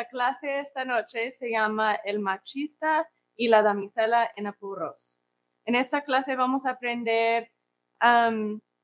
La clase esta noche se llama El machista y la damisela en apuros. En esta clase vamos a aprender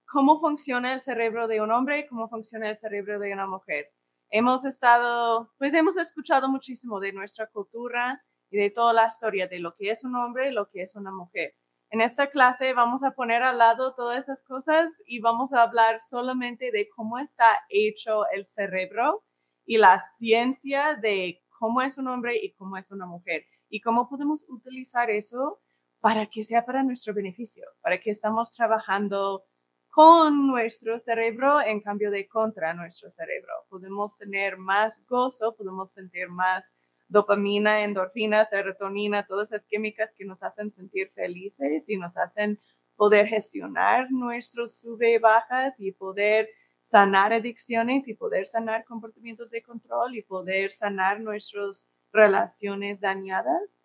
cómo funciona el cerebro de un hombre y cómo funciona el cerebro de una mujer. Hemos estado, pues hemos escuchado muchísimo de nuestra cultura y de toda la historia de lo que es un hombre y lo que es una mujer. En esta clase vamos a poner al lado todas esas cosas y vamos a hablar solamente de cómo está hecho el cerebro y la ciencia de cómo es un hombre y cómo es una mujer y cómo podemos utilizar eso para que sea para nuestro beneficio, para que estamos trabajando con nuestro cerebro en cambio de contra nuestro cerebro. Podemos tener más gozo, podemos sentir más dopamina, endorfinas, serotonina, todas esas químicas que nos hacen sentir felices y nos hacen poder gestionar nuestros sube y bajas y poder sanar adicciones y poder sanar comportamientos de control y poder sanar nuestras relaciones dañadas.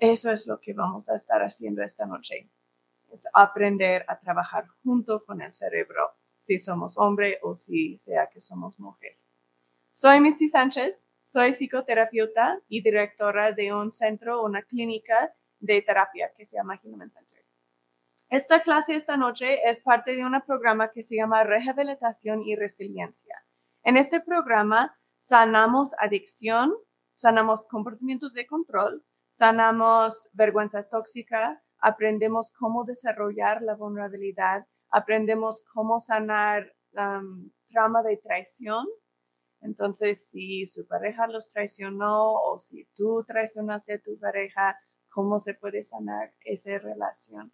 Eso es lo que vamos a estar haciendo esta noche es aprender a trabajar junto con el cerebro, si somos hombre o si sea que somos mujer. Soy Misty Sánchez, soy psicoterapeuta y directora de un centro, una clínica de terapia que se llama Human Center. Esta clase esta noche es parte de un programa que se llama Rehabilitación y Resiliencia. En este programa sanamos adicción, sanamos comportamientos de control, sanamos vergüenza tóxica, aprendemos cómo desarrollar la vulnerabilidad, aprendemos cómo sanar um, trauma de traición. Entonces, si su pareja los traicionó o si tú traicionaste a tu pareja, cómo se puede sanar esa relación.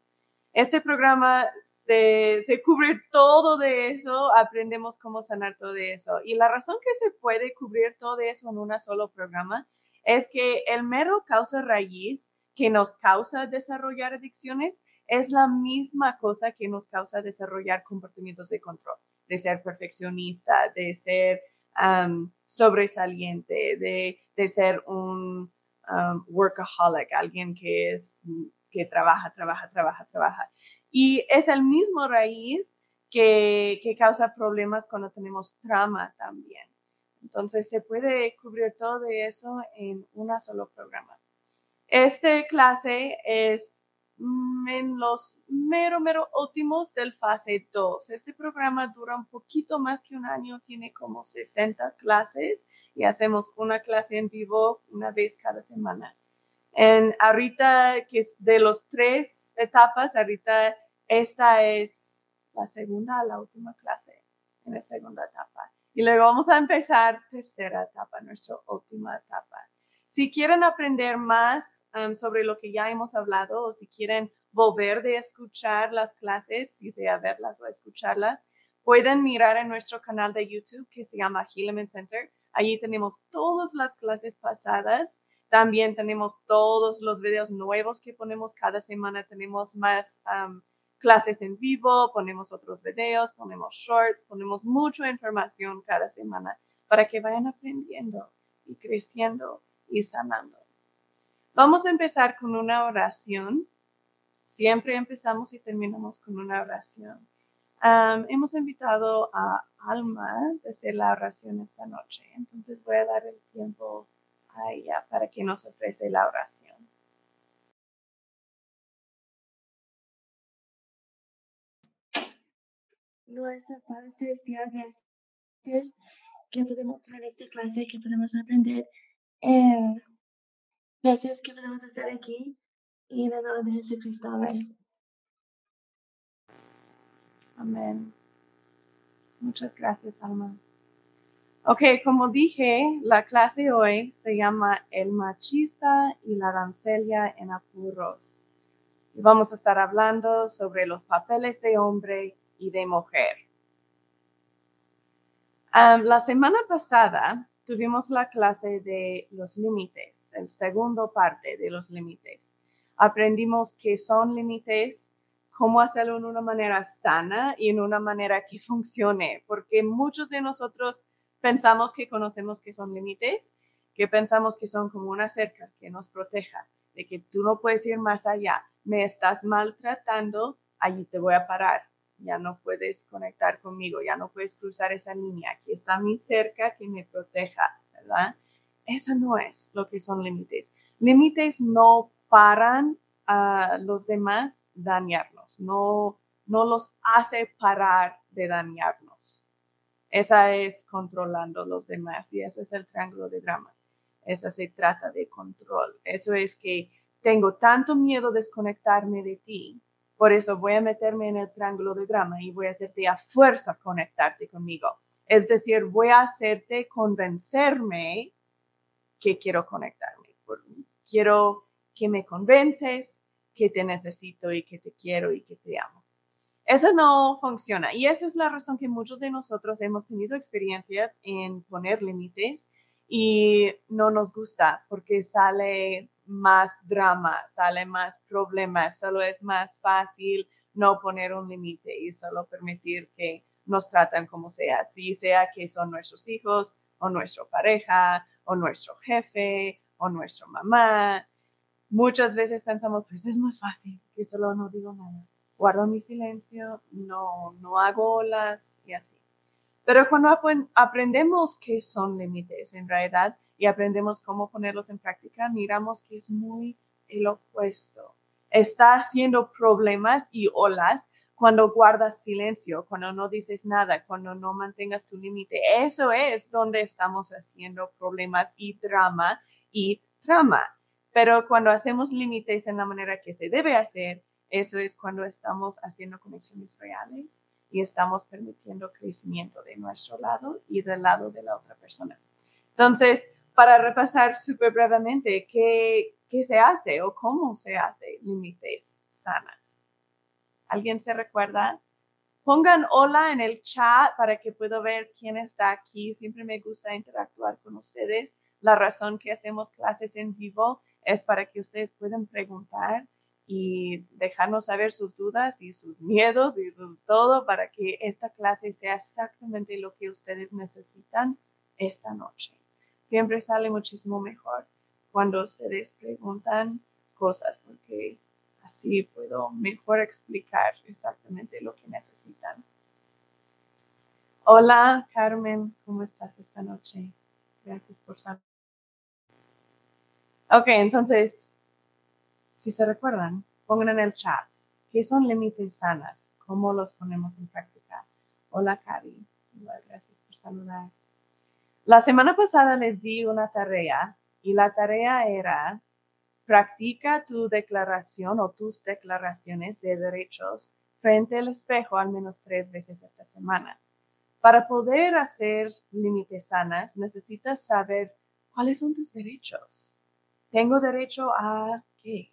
Este programa se, se, cubre todo de eso, aprendemos cómo sanar todo eso. Y la razón que se puede cubrir todo eso en un solo programa es que el mero causa raíz que nos causa desarrollar adicciones es la misma cosa que nos causa desarrollar comportamientos de control, de ser perfeccionista, de ser sobresaliente, de, ser un workaholic, alguien que es que trabaja, trabaja, trabaja, trabaja. Y es el mismo raíz que, que causa problemas cuando tenemos trauma también. Entonces se puede cubrir todo eso en un solo programa. Esta clase es en los mero, mero últimos del fase 2. Este programa dura un poquito más que un año, tiene como 60 clases y hacemos una clase en vivo una vez cada semana. En ahorita, que es de los tres etapas, ahorita esta es la segunda, la última clase en la segunda etapa. Y luego vamos a empezar tercera etapa, nuestra última etapa. Si quieren aprender más um, sobre lo que ya hemos hablado o si quieren volver de escuchar las clases, si sea verlas o escucharlas, pueden mirar en nuestro canal de YouTube que se llama Hilleman Center. Allí tenemos todas las clases pasadas. También tenemos todos los videos nuevos que ponemos cada semana. Tenemos más clases en vivo, ponemos otros videos, ponemos shorts, ponemos mucha información cada semana para que vayan aprendiendo y creciendo y sanando. Vamos a empezar con una oración. Siempre empezamos y terminamos con una oración. hemos invitado a Alma a hacer la oración esta noche, entonces voy a dar el tiempo a ella para que nos ofrece la oración. Nuestra Padre Celestial, gracias que podemos tener esta clase, que podemos aprender eh, gracias que podemos estar aquí y en el nombre de Jesucristo. Amén. Amén. Muchas gracias, Alma. Ok, como dije, la clase hoy se llama El machista y la doncella en apuros. Vamos a estar hablando sobre los papeles de hombre y de mujer. la semana pasada tuvimos la clase de los límites, el segundo parte de los límites. Aprendimos qué son límites, cómo hacerlo en una manera sana y en una manera que funcione, porque muchos de nosotros pensamos que conocemos qué son límites, que pensamos que son como una cerca que nos proteja, de que tú no puedes ir más allá, me estás maltratando, allí te voy a parar, ya no puedes conectar conmigo, ya no puedes cruzar esa línea, aquí está mi cerca que me proteja, ¿verdad? Eso no es lo que son límites. Límites no paran a los demás dañarnos, no, no los hace parar de dañarnos. Esa es controlando los demás y eso es el triángulo de drama. Esa se trata de control. Eso es que tengo tanto miedo de desconectarme de ti, por eso voy a meterme en el triángulo de drama y voy a hacerte a fuerza conectarte conmigo. Es decir, voy a hacerte convencerme que quiero conectarme. Quiero que me convences que te necesito y que te quiero y que te amo. Eso no funciona y eso es la razón que muchos de nosotros hemos tenido experiencias en poner límites y no nos gusta porque sale más drama, sale más problemas, solo es más fácil no poner un límite y solo permitir que nos tratan como sea, si sea que son nuestros hijos o nuestra pareja o nuestro jefe o nuestra mamá. Muchas veces pensamos, pues es más fácil que solo no digo nada, guardo mi silencio, no, no hago olas y así. Pero cuando aprendemos qué son límites en realidad y aprendemos cómo ponerlos en práctica, miramos que es muy el opuesto. Está haciendo problemas y olas cuando guardas silencio, cuando no dices nada, cuando no mantengas tu límite. Eso es donde estamos haciendo problemas y drama y trama. Pero cuando hacemos límites en la manera que se debe hacer, eso es cuando estamos haciendo conexiones reales y estamos permitiendo crecimiento de nuestro lado y del lado de la otra persona. Entonces, para repasar súper brevemente, ¿qué, ¿qué se hace o cómo se hace límites sanas? ¿Alguien se recuerda? Pongan hola en el chat para que pueda ver quién está aquí. Siempre me gusta interactuar con ustedes. La razón que hacemos clases en vivo es para que ustedes puedan preguntar y dejarnos saber sus dudas y sus miedos y todo para que esta clase sea exactamente lo que ustedes necesitan esta noche. Siempre sale muchísimo mejor cuando ustedes preguntan cosas porque así puedo mejor explicar exactamente lo que necesitan. Hola Carmen, ¿cómo estás esta noche? Gracias por saber. Ok, entonces si se recuerdan, pongan en el chat qué son límites sanas, cómo los ponemos en práctica. Hola, Cari. Gracias por saludar. La semana pasada les di una tarea y la tarea era practica tu declaración o tus declaraciones de derechos frente al espejo al menos tres veces esta semana. Para poder hacer límites sanas, necesitas saber cuáles son tus derechos. Tengo derecho a qué?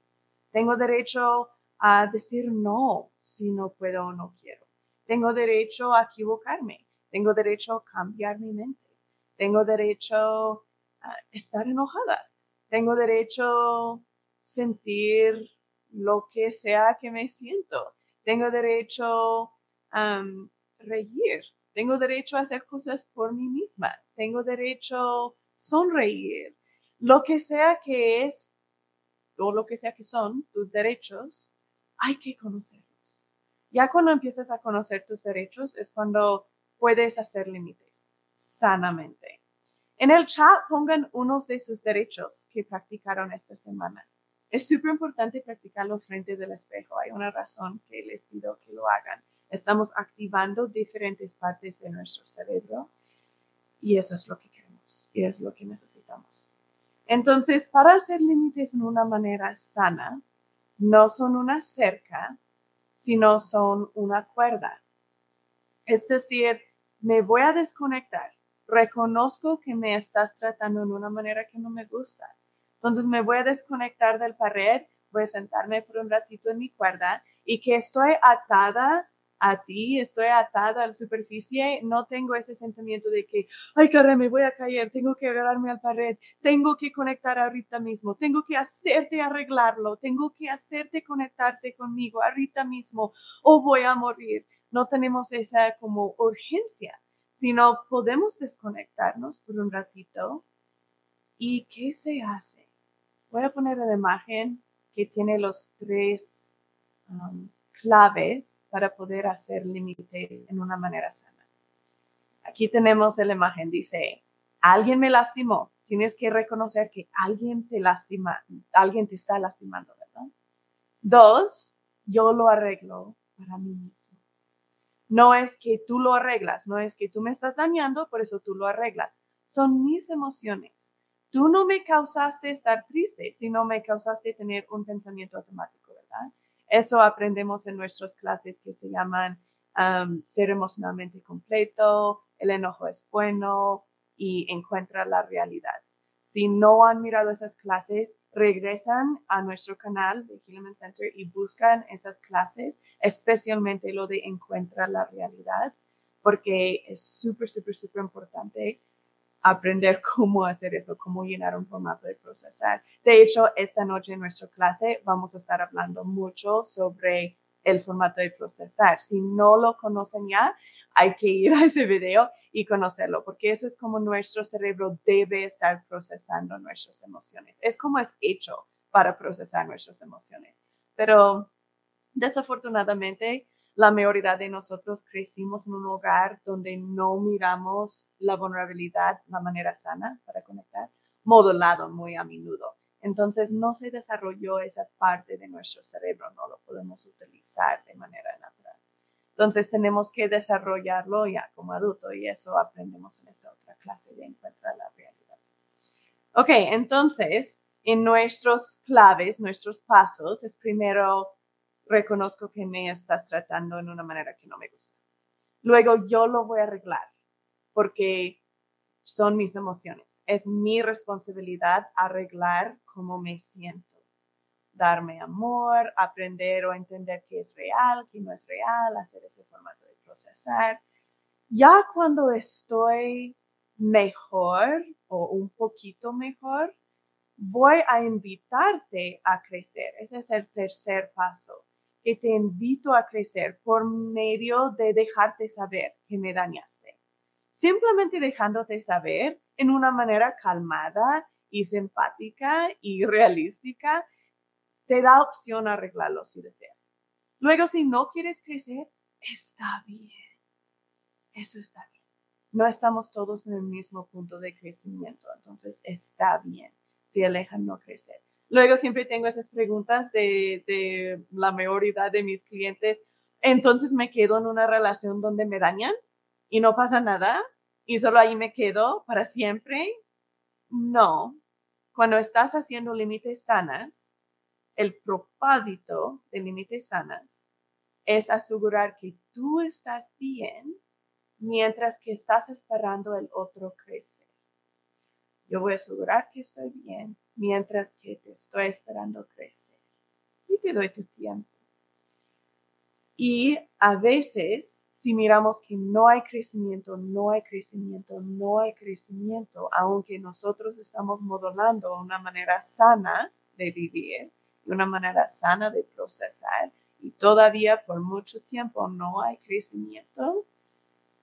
Tengo derecho a decir no si no puedo o no quiero. Tengo derecho a equivocarme. Tengo derecho a cambiar mi mente. Tengo derecho a estar enojada. Tengo derecho a sentir lo que sea que me siento. Tengo derecho a reír. Tengo derecho a hacer cosas por mí misma. Tengo derecho a sonreír. Lo que sea que es o lo que sea que son tus derechos, hay que conocerlos. Ya cuando empiezas a conocer tus derechos es cuando puedes hacer límites sanamente. En el chat pongan unos de sus derechos que practicaron esta semana. Es súper importante practicarlo frente del espejo. Hay una razón que les pido que lo hagan. Estamos activando diferentes partes de nuestro cerebro y eso es lo que queremos y es lo que necesitamos. Entonces, para hacer límites en una manera sana, no son una cerca, sino son una cuerda. Es decir, me voy a desconectar. Reconozco que me estás tratando en una manera que no me gusta. Entonces me voy a desconectar del pared, voy a sentarme por un ratito en mi cuerda y que estoy atada a ti, estoy atada a la superficie, no tengo ese sentimiento de que, ay, caramba, me voy a caer, tengo que agarrarme al pared, tengo que conectar ahorita mismo, tengo que hacerte arreglarlo, tengo que hacerte conectarte conmigo ahorita mismo o voy a morir. No tenemos esa como urgencia, sino podemos desconectarnos por un ratito. ¿Y qué se hace? Voy a poner la imagen que tiene los tres um, claves para poder hacer límites en una manera sana. Aquí tenemos la imagen, dice, alguien me lastimó. Tienes que reconocer que alguien te lastima, alguien te está lastimando, ¿verdad? Dos, yo lo arreglo para mí mismo. No es que tú lo arreglas, no es que tú me estás dañando, por eso tú lo arreglas. Son mis emociones. Tú no me causaste estar triste, sino me causaste tener un pensamiento automático, ¿verdad? Eso aprendemos en nuestras clases que se llaman um, ser emocionalmente completo, el enojo es bueno y encuentra la realidad. Si no han mirado esas clases, regresan a nuestro canal de Hillman Center y buscan esas clases, especialmente lo de encuentra la realidad, porque es súper, súper, súper importante aprender cómo hacer eso, cómo llenar un formato de procesar. De hecho, esta noche en nuestra clase vamos a estar hablando mucho sobre el formato de procesar. Si no lo conocen ya, hay que ir a ese video y conocerlo, porque eso es como nuestro cerebro debe estar procesando nuestras emociones. Es como es hecho para procesar nuestras emociones. Pero desafortunadamente, la mayoría de nosotros crecimos en un hogar donde no miramos la vulnerabilidad, la manera sana para conectar, modulado muy a menudo. Entonces no se desarrolló esa parte de nuestro cerebro, no lo podemos utilizar de manera natural. Entonces tenemos que desarrollarlo ya como adulto y eso aprendemos en esa otra clase de encontrar la realidad. Ok, entonces en nuestros claves, nuestros pasos, es primero reconozco que me estás tratando en una manera que no me gusta. Luego yo lo voy a arreglar porque son mis emociones. Es mi responsabilidad arreglar cómo me siento. Darme amor, aprender o entender qué es real, qué no es real, hacer ese formato de procesar. Ya cuando estoy mejor o un poquito mejor, voy a invitarte a crecer. Ese es el tercer paso que te invito a crecer por medio de dejarte saber que me dañaste. Simplemente dejándote saber en una manera calmada y simpática y realística, te da opción a arreglarlo si deseas. Luego, si no quieres crecer, está bien. Eso está bien. No estamos todos en el mismo punto de crecimiento, entonces está bien si alejan no crecer. Luego siempre tengo esas preguntas de, la mayoría de mis clientes. Entonces me quedo en una relación donde me dañan y no pasa nada y solo ahí me quedo para siempre. No. Cuando estás haciendo límites sanas, el propósito de límites sanas es asegurar que tú estás bien mientras que estás esperando el otro crecer. Yo voy a asegurar que estoy bien mientras que te estoy esperando crecer. Y te doy tu tiempo. Y a veces, si miramos que no hay crecimiento, no hay crecimiento, no hay crecimiento, aunque nosotros estamos modelando una manera sana de vivir, una manera sana de procesar, y todavía por mucho tiempo no hay crecimiento,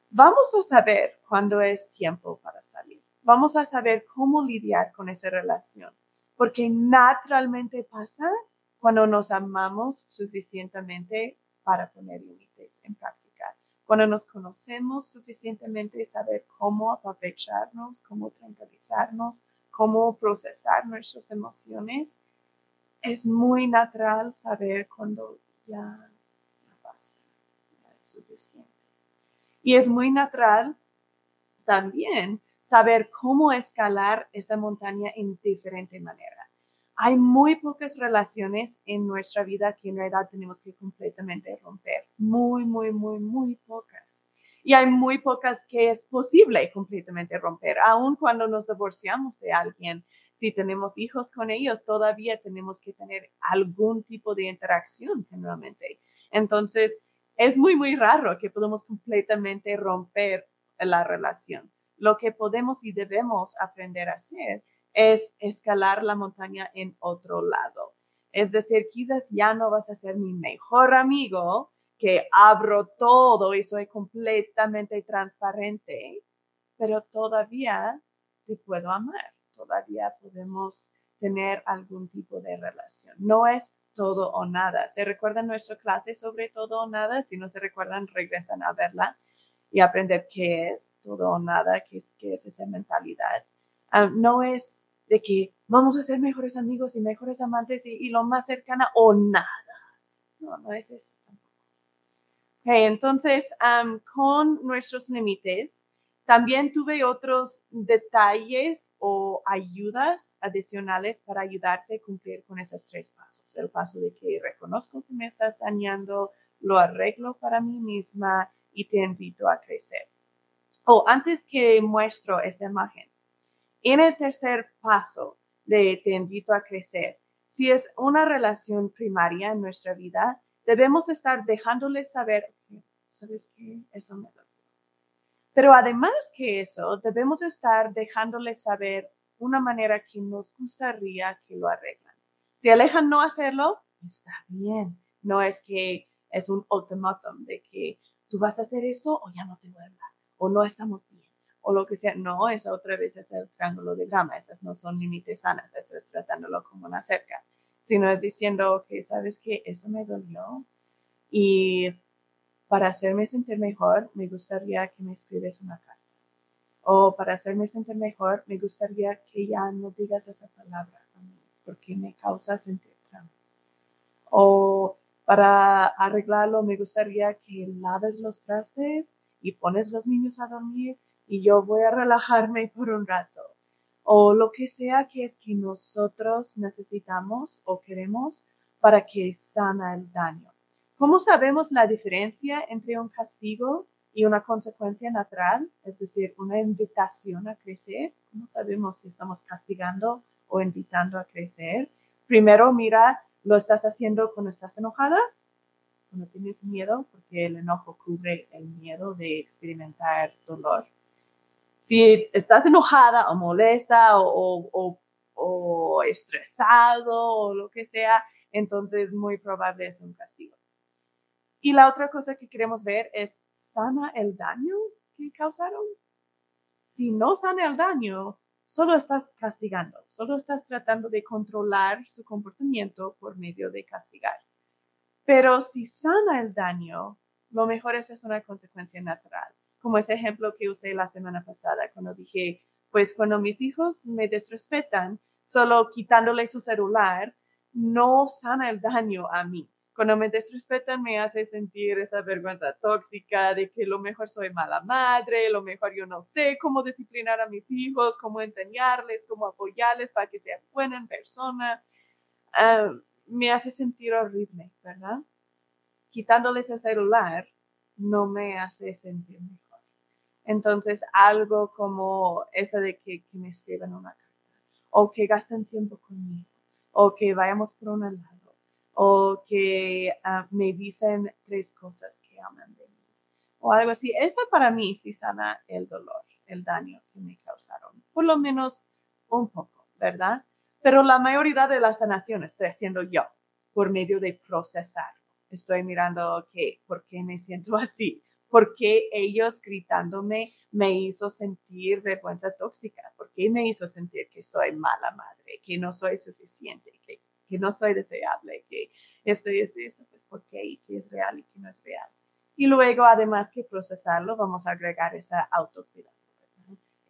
vamos a saber cuándo es tiempo para salir. Vamos a saber cómo lidiar con esa relación porque naturalmente pasa cuando nos amamos suficientemente para poner límites en práctica. Cuando nos conocemos suficientemente, saber cómo aprovecharnos, cómo tranquilizarnos, cómo procesar nuestras emociones, es muy natural saber cuando ya, ya basta, ya es suficiente. Y es muy natural también saber cómo escalar esa montaña en diferente manera. Hay muy pocas relaciones en nuestra vida que en realidad tenemos que completamente romper. Muy, muy, muy, muy pocas. Y hay muy pocas que es posible completamente romper. Aun cuando nos divorciamos de alguien, si tenemos hijos con ellos, todavía tenemos que tener algún tipo de interacción generalmente. Entonces, es muy, muy raro que podamos completamente romper la relación lo que podemos y debemos aprender a hacer es escalar la montaña en otro lado. Es decir, quizás ya no vas a ser mi mejor amigo, que abro todo y soy completamente transparente, pero todavía te puedo amar, todavía podemos tener algún tipo de relación. No es todo o nada. ¿Se recuerdan nuestra clase sobre todo o nada? Si no se recuerdan, regresan a verla. y aprender qué es todo o nada, qué es, qué es esa mentalidad. No es de que vamos a ser mejores amigos y mejores amantes y, lo más cercana o nada. No, no es eso entonces, con nuestros límites, también tuve otros detalles o ayudas adicionales para ayudarte a cumplir con esos tres pasos. El paso de que reconozco que me estás dañando, lo arreglo para mí misma y te invito a crecer. O antes que muestro esa imagen, en el tercer paso de te invito a crecer, si es una relación primaria en nuestra vida, debemos estar dejándoles saber, ¿sabes qué? Eso me da. Pero además que eso, debemos estar dejándoles saber una manera que nos gustaría que lo arreglan. Si alejan no hacerlo, está bien. No es que es un ultimátum de que tú vas a hacer esto o ya no te voy a hablar, o no estamos bien, o lo que sea. No, esa otra vez es el triángulo de grama, esas no son límites sanas, eso es tratándolo como una cerca, sino es diciendo que, ¿sabes que Eso me dolió y para hacerme sentir mejor, me gustaría que me escribes una carta. O para hacerme sentir mejor, me gustaría que ya no digas esa palabra porque me causa sentir trauma. O para arreglarlo, me gustaría que laves los trastes y pones los niños a dormir y yo voy a relajarme por un rato. O lo que sea que es que nosotros necesitamos o queremos para que sana el daño. ¿Cómo sabemos la diferencia entre un castigo y una consecuencia natural? Es decir, una invitación a crecer. ¿Cómo sabemos si estamos castigando o invitando a crecer? Primero, mira ¿Lo estás haciendo cuando estás enojada? Cuando tienes miedo, porque el enojo cubre el miedo de experimentar dolor. Si estás enojada o molesta o, estresado o lo que sea, entonces muy probable es un castigo. Y la otra cosa que queremos ver es, ¿sana el daño que causaron? Si no sana el daño, solo estás castigando, solo estás tratando de controlar su comportamiento por medio de castigar. Pero si sana el daño, lo mejor es, es una consecuencia natural, como ese ejemplo que usé la semana pasada cuando dije, pues cuando mis hijos me desrespetan, solo quitándole su celular, no sana el daño a mí cuando me desrespetan me hace sentir esa vergüenza tóxica de que lo mejor soy mala madre, lo mejor yo no sé cómo disciplinar a mis hijos, cómo enseñarles, cómo apoyarles para que sean buenas personas. Ah, me hace sentir horrible, ¿verdad? Quitándoles el celular no me hace sentir mejor. Entonces, algo como eso de que, me escriban una carta o que gasten tiempo conmigo o que vayamos por una helado o que ah, me dicen tres cosas que aman de mí o algo así. Eso para mí sí sana el dolor, el daño que me causaron, por lo menos un poco, ¿verdad? Pero la mayoría de la sanación estoy haciendo yo por medio de procesar. Estoy mirando, que ¿por qué me siento así? ¿Por qué ellos gritándome me hizo sentir vergüenza tóxica? ¿Por qué me hizo sentir que soy mala madre, que no soy suficiente, que que no soy deseable, que esto y esto y esto, pues por qué y qué es real y qué no es real. Y luego, además que procesarlo, vamos a agregar esa autocuidado.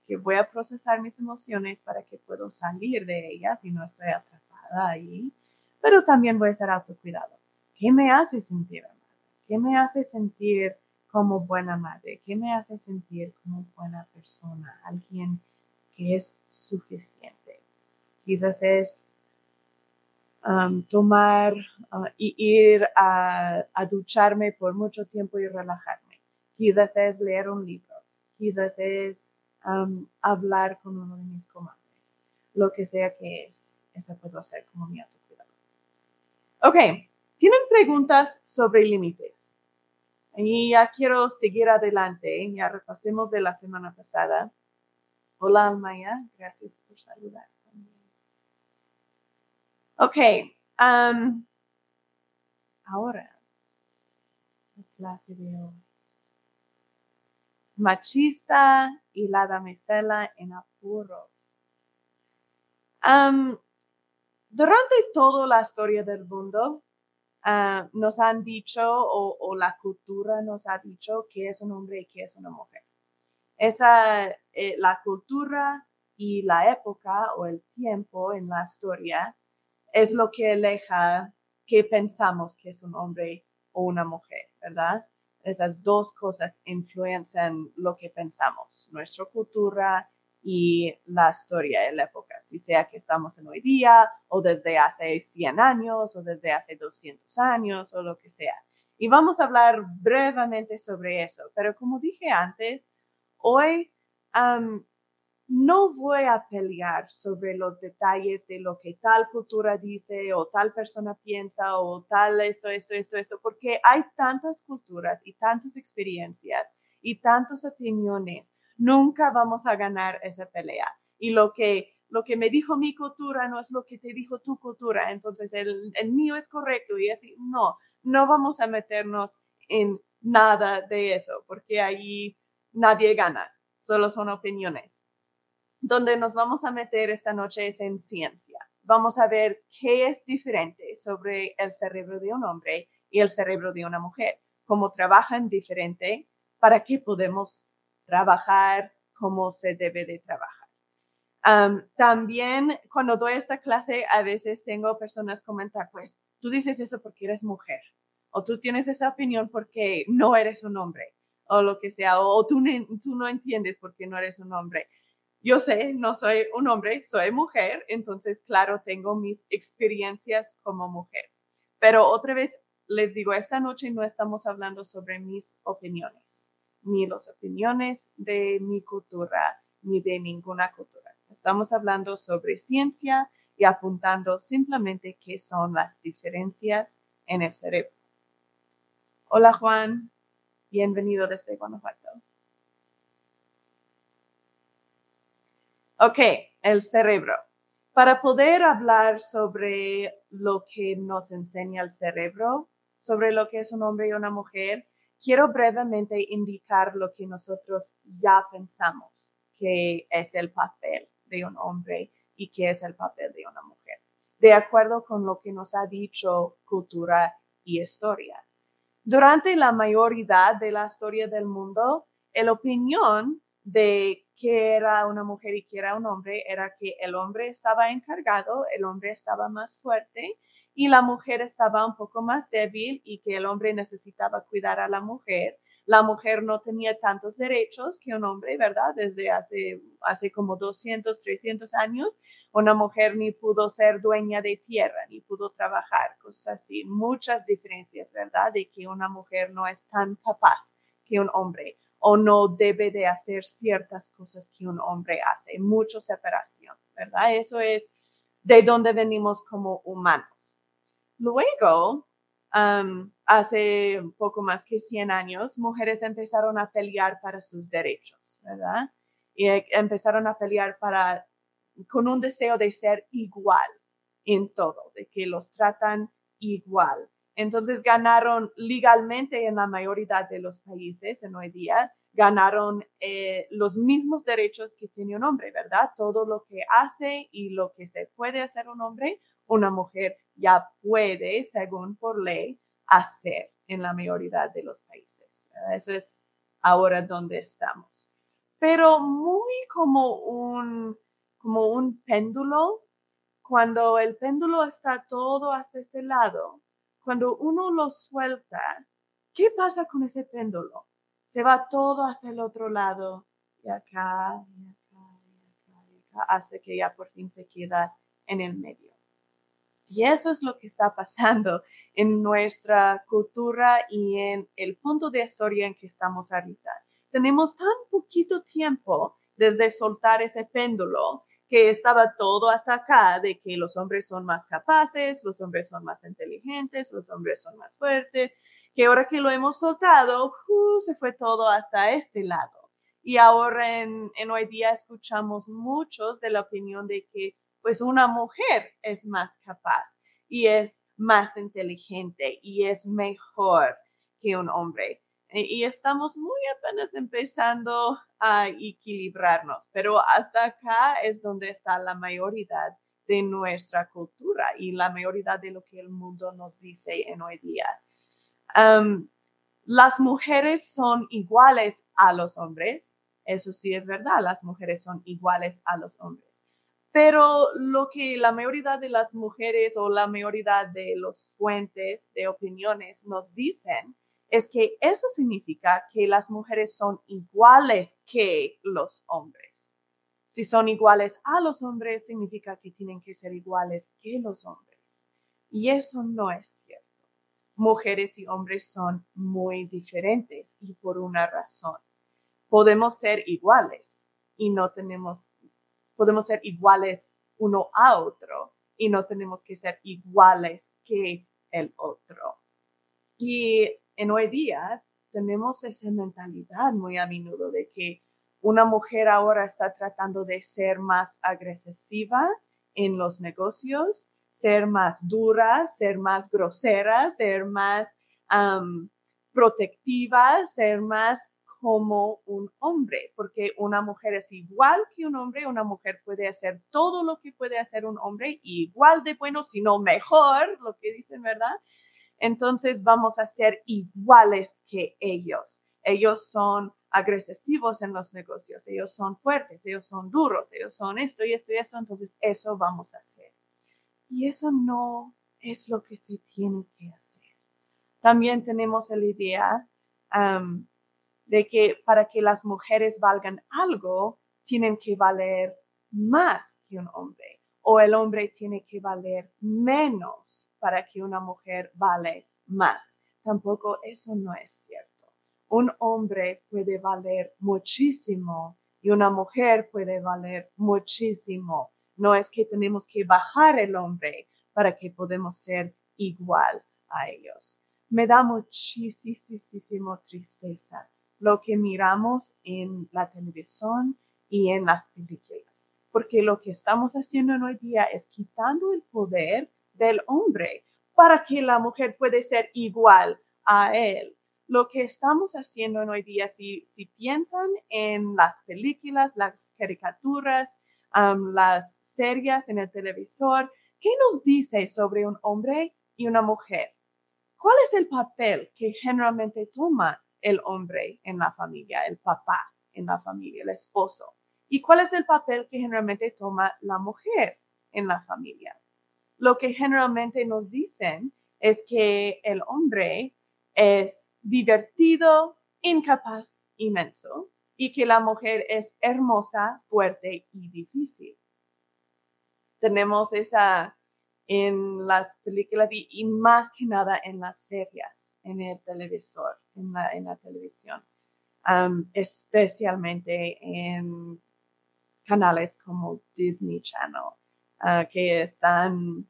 Que voy a procesar mis emociones para que puedo salir de ellas y no estoy atrapada ahí. Pero también voy a ser autocuidado. ¿Qué me hace sentir amada? ¿Qué me hace sentir como buena madre? ¿Qué me hace sentir como buena persona? Alguien que es suficiente. Quizás es Um, tomar uh, y ir a, ducharme por mucho tiempo y relajarme. Quizás es leer un libro, quizás es um, hablar con uno de mis comadres, lo que sea que es, eso puedo hacer como mi autocuidado. Ok, ¿tienen preguntas sobre límites? Y ya quiero seguir adelante, ya repasemos de la semana pasada. Hola, Almaya, gracias por saludar. Ok, ahora, la clase de hoy. Machista y la damisela en apuros. Durante toda la historia del mundo, ah, nos han dicho o, la cultura nos ha dicho que es un hombre y que es una mujer. Esa, eh, la cultura y la época o el tiempo en la historia es lo que aleja que pensamos que es un hombre o una mujer, ¿verdad? Esas dos cosas influencian lo que pensamos, nuestra cultura y la historia de la época, si sea que estamos en hoy día o desde hace 100 años o desde hace 200 años o lo que sea. Y vamos a hablar brevemente sobre eso, pero como dije antes, hoy no voy a pelear sobre los detalles de lo que tal cultura dice o tal persona piensa o tal esto, esto, esto, esto, porque hay tantas culturas y tantas experiencias y tantas opiniones. Nunca vamos a ganar esa pelea. Y lo que, lo que me dijo mi cultura no es lo que te dijo tu cultura. Entonces el, el mío es correcto y así. No, no vamos a meternos en nada de eso porque ahí nadie gana. Solo son opiniones donde nos vamos a meter esta noche es en ciencia. Vamos a ver qué es diferente sobre el cerebro de un hombre y el cerebro de una mujer, cómo trabajan diferente, para qué podemos trabajar como se debe de trabajar. también cuando doy esta clase, a veces tengo personas comentar, pues tú dices eso porque eres mujer, o tú tienes esa opinión porque no eres un hombre, o lo que sea, o tú, tú no entiendes porque no eres un hombre yo sé, no soy un hombre, soy mujer, entonces, claro, tengo mis experiencias como mujer. Pero otra vez les digo, esta noche no estamos hablando sobre mis opiniones, ni las opiniones de mi cultura, ni de ninguna cultura. Estamos hablando sobre ciencia y apuntando simplemente qué son las diferencias en el cerebro. Hola Juan, bienvenido desde Guanajuato. Ok, el cerebro. Para poder hablar sobre lo que nos enseña el cerebro, sobre lo que es un hombre y una mujer, quiero brevemente indicar lo que nosotros ya pensamos que es el papel de un hombre y que es el papel de una mujer, de acuerdo con lo que nos ha dicho cultura y historia. Durante la mayoría de la historia del mundo, la opinión de que era una mujer y que era un hombre era que el hombre estaba encargado, el hombre estaba más fuerte y la mujer estaba un poco más débil y que el hombre necesitaba cuidar a la mujer. La mujer no tenía tantos derechos que un hombre, ¿verdad? Desde hace, hace como 200, 300 años, una mujer ni pudo ser dueña de tierra, ni pudo trabajar, cosas así. Muchas diferencias, ¿verdad? De que una mujer no es tan capaz que un hombre o no debe de hacer ciertas cosas que un hombre hace. Mucha separación, ¿verdad? Eso es de donde venimos como humanos. Luego, hace un poco más que 100 años, mujeres empezaron a pelear para sus derechos, ¿verdad? Y e, empezaron a pelear para, con un deseo de ser igual en todo, de que los tratan igual. Entonces ganaron legalmente en la mayoría de los países en hoy día, ganaron eh, los mismos derechos que tiene un hombre, ¿verdad? Todo lo que hace y lo que se puede hacer un hombre, una mujer ya puede, según por ley, hacer en la mayoría de los países. Eso es ahora donde estamos. Pero muy como un, como un péndulo, cuando el péndulo está todo hasta este lado, cuando uno lo suelta, ¿qué pasa con ese péndulo? Se va todo hasta el otro lado y acá, y acá, y acá, y acá, hasta que ya por fin se queda en el medio. Y eso es lo que está pasando en nuestra cultura y en el punto de historia en que estamos ahorita. Tenemos tan poquito tiempo desde soltar ese péndulo que estaba todo hasta acá, de que los hombres son más capaces, los hombres son más inteligentes, los hombres son más fuertes, que ahora que lo hemos soltado, uh, se fue todo hasta este lado. Y ahora en, en hoy día escuchamos muchos de la opinión de que pues una mujer es más capaz y es más inteligente y es mejor que un hombre. Y estamos muy apenas empezando a equilibrarnos, pero hasta acá es donde está la mayoría de nuestra cultura y la mayoría de lo que el mundo nos dice en hoy día. las mujeres son iguales a los hombres, eso sí es verdad, las mujeres son iguales a los hombres. Pero lo que la mayoría de las mujeres o la mayoría de los fuentes de opiniones nos dicen es que eso significa que las mujeres son iguales que los hombres. Si son iguales a los hombres, significa que tienen que ser iguales que los hombres. Y eso no es cierto. Mujeres y hombres son muy diferentes y por una razón. Podemos ser iguales y no tenemos podemos ser iguales uno a otro y no tenemos que ser iguales que el otro. Y en hoy día tenemos esa mentalidad muy a menudo de que una mujer ahora está tratando de ser más agresiva en los negocios, ser más dura, ser más grosera, ser más protectiva, ser más como un hombre, porque una mujer es igual que un hombre, una mujer puede hacer todo lo que puede hacer un hombre, igual de bueno, si no mejor, lo que dicen, ¿verdad? Entonces vamos a ser iguales que ellos. Ellos son agresivos en los negocios, ellos son fuertes, ellos son duros, ellos son esto y esto y esto, entonces eso vamos a hacer. Y eso no es lo que se tiene que hacer. También tenemos la idea de que para que las mujeres valgan algo, tienen que valer más que un hombre o el hombre tiene que valer menos para que una mujer vale más. Tampoco eso no es cierto. Un hombre puede valer muchísimo y una mujer puede valer muchísimo. No es que tenemos que bajar el hombre para que podamos ser igual a ellos. Me da muchísimo tristeza lo que miramos en la televisión y en las películas. Porque lo que estamos haciendo hoy día es quitando el poder del hombre para que la mujer puede ser igual a él. Lo que estamos haciendo hoy día, si, si piensan en las películas, las caricaturas, las series en el televisor, ¿qué nos dice sobre un hombre y una mujer? ¿Cuál es el papel que generalmente toman el hombre en la familia, el papá en la familia, el esposo. ¿Y cuál es el papel que generalmente toma la mujer en la familia? Lo que generalmente nos dicen es que el hombre es divertido, incapaz, inmenso, y que la mujer es hermosa, fuerte y difícil. Tenemos esa en las películas y, más que nada en las series, en el televisor, en la, en la televisión, especialmente en canales como Disney Channel, ah, que están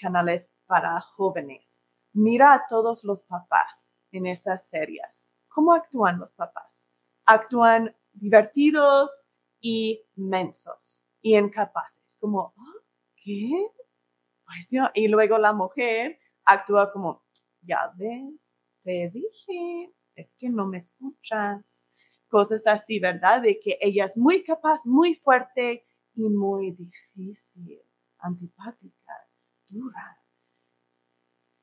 canales para jóvenes. Mira a todos los papás en esas series. ¿Cómo actúan los papás? Actúan divertidos y mensos y incapaces, como, y luego la mujer actúa como, ya ves, te dije, es que no me escuchas. Cosas así, ¿verdad? De que ella es muy capaz, muy fuerte y muy difícil, antipática, dura.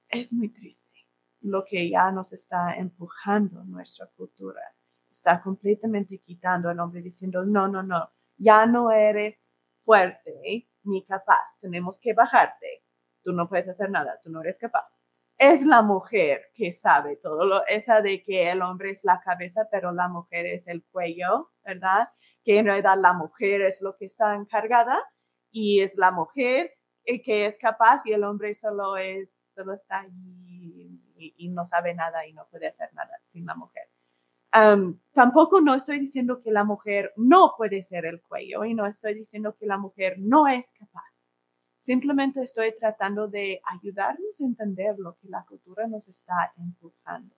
Es muy triste lo que ya nos está empujando nuestra cultura. Está completamente quitando al hombre diciendo, no, no, no, ya no eres fuerte, ni capaz, tenemos que bajarte, tú no puedes hacer nada, tú no eres capaz. Es la mujer que sabe todo, lo, esa de que el hombre es la cabeza, pero la mujer es el cuello, ¿verdad? Que en realidad la mujer es lo que está encargada y es la mujer que es capaz y el hombre solo es, solo está allí y, no sabe nada y no puede hacer nada sin la mujer. Tampoco no estoy diciendo que la mujer no puede ser el cuello y no estoy diciendo que la mujer no es capaz. Simplemente estoy tratando de ayudarnos a entender lo que la cultura nos está empujando.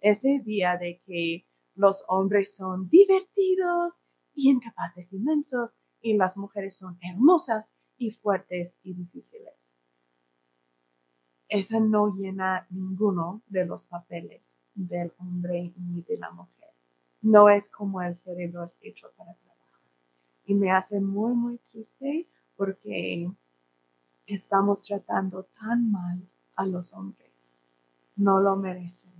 Ese día de que los hombres son divertidos y incapaces inmensos y las mujeres son hermosas y fuertes y difíciles. Esa no llena ninguno de los papeles del hombre ni de la mujer. No es como el cerebro es hecho para trabajar. Y me hace muy, muy triste porque estamos tratando tan mal a los hombres. No lo merecen.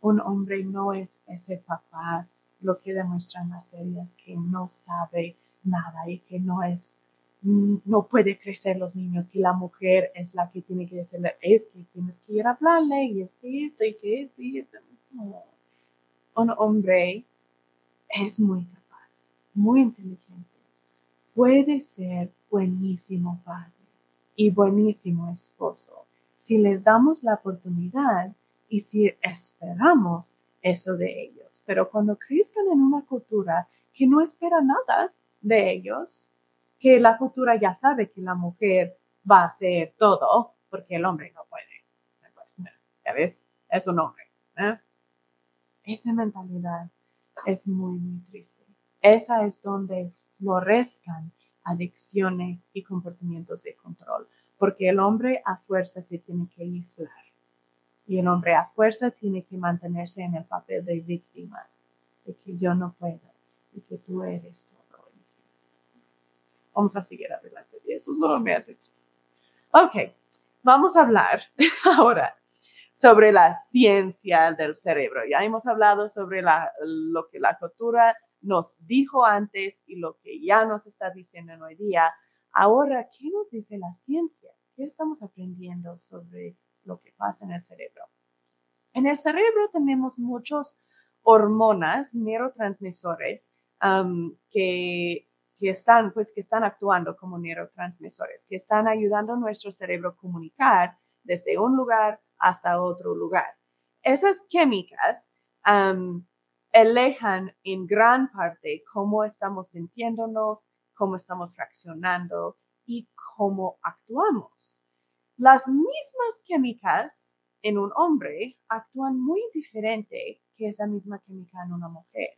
Un hombre no es ese papá, lo que demuestran las series, que no sabe nada y que no es, no puede crecer los niños, que la mujer es la que tiene que decirle, es que tienes que ir a hablarle y es que esto y que esto y esto. Un hombre es muy capaz, muy inteligente. Puede ser buenísimo padre y buenísimo esposo si les damos la oportunidad y si esperamos eso de ellos. Pero cuando crezcan en una cultura que no espera nada de ellos, que la cultura ya sabe que la mujer va a hacer todo porque el hombre no puede. Pues, ya ves, es un hombre. ¿eh? Esa mentalidad es muy, muy triste. Esa es donde florezcan adicciones y comportamientos de control, porque el hombre a fuerza se tiene que aislar y el hombre a fuerza tiene que mantenerse en el papel de víctima, de que yo no puedo y que tú eres todo. Vamos a seguir adelante y eso solo me hace triste. Ok, vamos a hablar ahora sobre la ciencia del cerebro. Ya hemos hablado sobre lo que la cultura nos dijo antes y lo que ya nos está diciendo hoy día. Ahora, ¿qué nos dice la ciencia? ¿Qué estamos aprendiendo sobre lo que pasa en el cerebro? En el cerebro tenemos muchas hormonas, neurotransmisores, que, que, están, pues, que están actuando como neurotransmisores, que están ayudando a nuestro cerebro a comunicar desde un lugar hasta otro lugar. Esas químicas elejan en gran parte cómo estamos sintiéndonos, cómo estamos reaccionando y cómo actuamos. Las mismas químicas en un hombre actúan muy diferente que esa misma química en una mujer.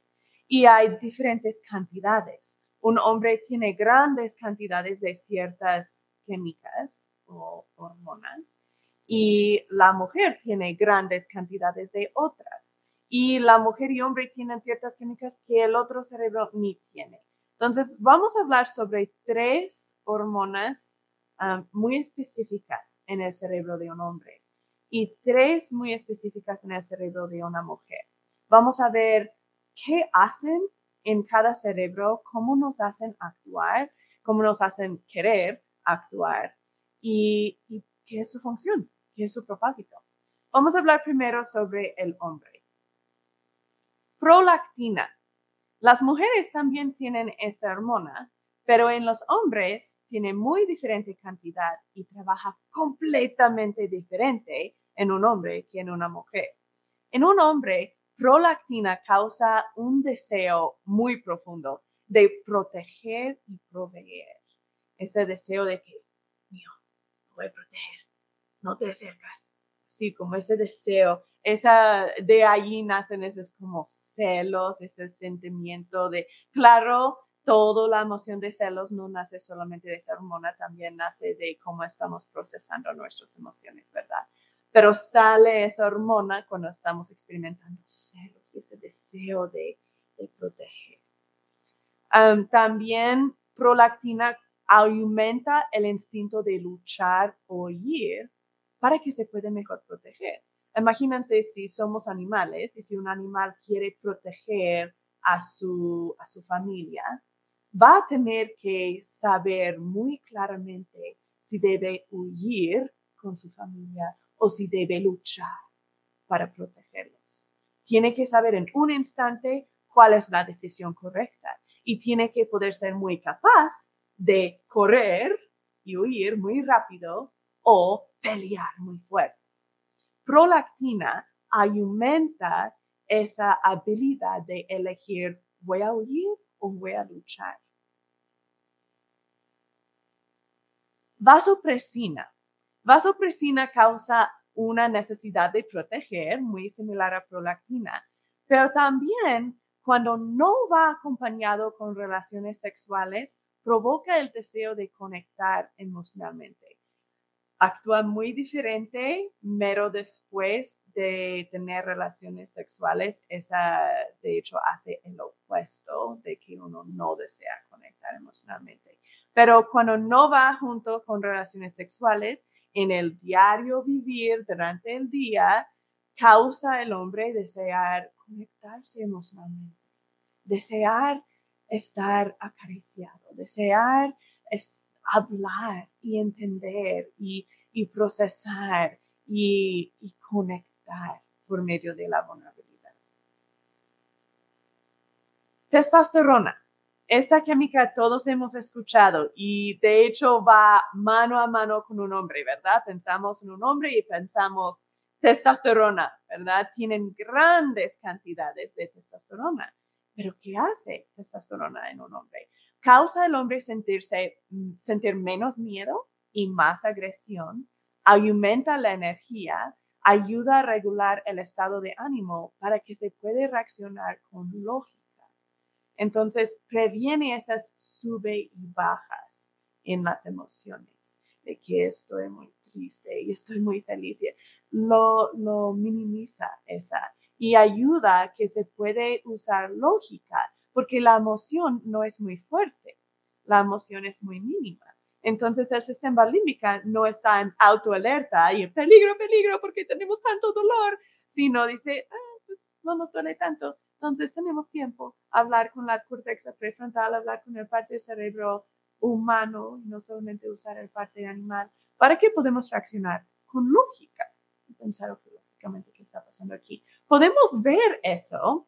Y hay diferentes cantidades. Un hombre tiene grandes cantidades de ciertas químicas o hormonas y la mujer tiene grandes cantidades de otras y la mujer y hombre tienen ciertas químicas que el otro cerebro ni tiene. Entonces, vamos a hablar sobre tres hormonas ah, muy específicas en el cerebro de un hombre y tres muy específicas en el cerebro de una mujer. Vamos a ver qué hacen en cada cerebro, cómo nos hacen actuar, cómo nos hacen querer actuar y, qué es su función, qué es su propósito. Vamos a hablar primero sobre el hombre. Prolactina. Las mujeres también tienen esta hormona, pero en los hombres tiene muy diferente cantidad y trabaja completamente diferente en un hombre que en una mujer. En un hombre, prolactina causa un deseo muy profundo de proteger y proveer. Ese deseo de que, mío, voy a proteger, no te acercas. Sí, como ese deseo esa, de ahí nacen esos como celos, ese sentimiento de, claro, toda la emoción de celos no nace solamente de esa hormona, también nace de cómo estamos procesando nuestras emociones, ¿verdad? Pero sale esa hormona cuando estamos experimentando celos, ese deseo de, proteger. también prolactina aumenta el instinto de luchar o huir para que se pueda mejor proteger. Imagínense si somos animales y si un animal quiere proteger a su familia, va a tener que saber muy claramente si debe huir con su familia o si debe luchar para protegerlos. Tiene que saber en un instante cuál es la decisión correcta y tiene que poder ser muy capaz de correr y huir muy rápido o pelear muy fuerte prolactina aumenta esa habilidad de elegir, voy a huir o voy a luchar. Vasopresina. Vasopresina causa una necesidad de proteger, muy similar a prolactina, pero también cuando no va acompañado con relaciones sexuales, provoca el deseo de conectar emocionalmente. Actúa muy diferente, pero después de tener relaciones sexuales, esa de hecho hace el opuesto de que uno no desea conectar emocionalmente. Pero cuando no va junto con relaciones sexuales, en el diario vivir durante el día, causa el hombre desear conectarse emocionalmente, desear estar acariciado, desear hablar y entender y, procesar y, y conectar por medio de la vulnerabilidad. Testosterona. Esta química todos hemos escuchado y de hecho va mano a mano con un hombre, ¿verdad? Pensamos en un hombre y pensamos testosterona, ¿verdad? Tienen grandes cantidades de testosterona. Pero ¿qué hace testosterona en un hombre? Causa al hombre sentirse, mm, sentir menos miedo y más agresión, aumenta la energía, ayuda a regular el estado de ánimo para que se pueda reaccionar con lógica. Entonces, previene esas sube y bajas en las emociones, de que estoy muy triste y estoy muy feliz. Lo, lo minimiza esa y ayuda a que se puede usar lógica, porque la emoción no es muy fuerte, la emoción es muy mínima. Entonces el sistema límbico no está en autoalerta y peligro, peligro, porque tenemos tanto dolor, sino dice, ah, pues no nos duele tanto. Entonces tenemos tiempo a hablar con la corteza prefrontal, hablar con el parte del cerebro humano, no solamente usar el parte animal, para que podamos reaccionar con lógica y pensar lógicamente qué está pasando aquí. Podemos ver eso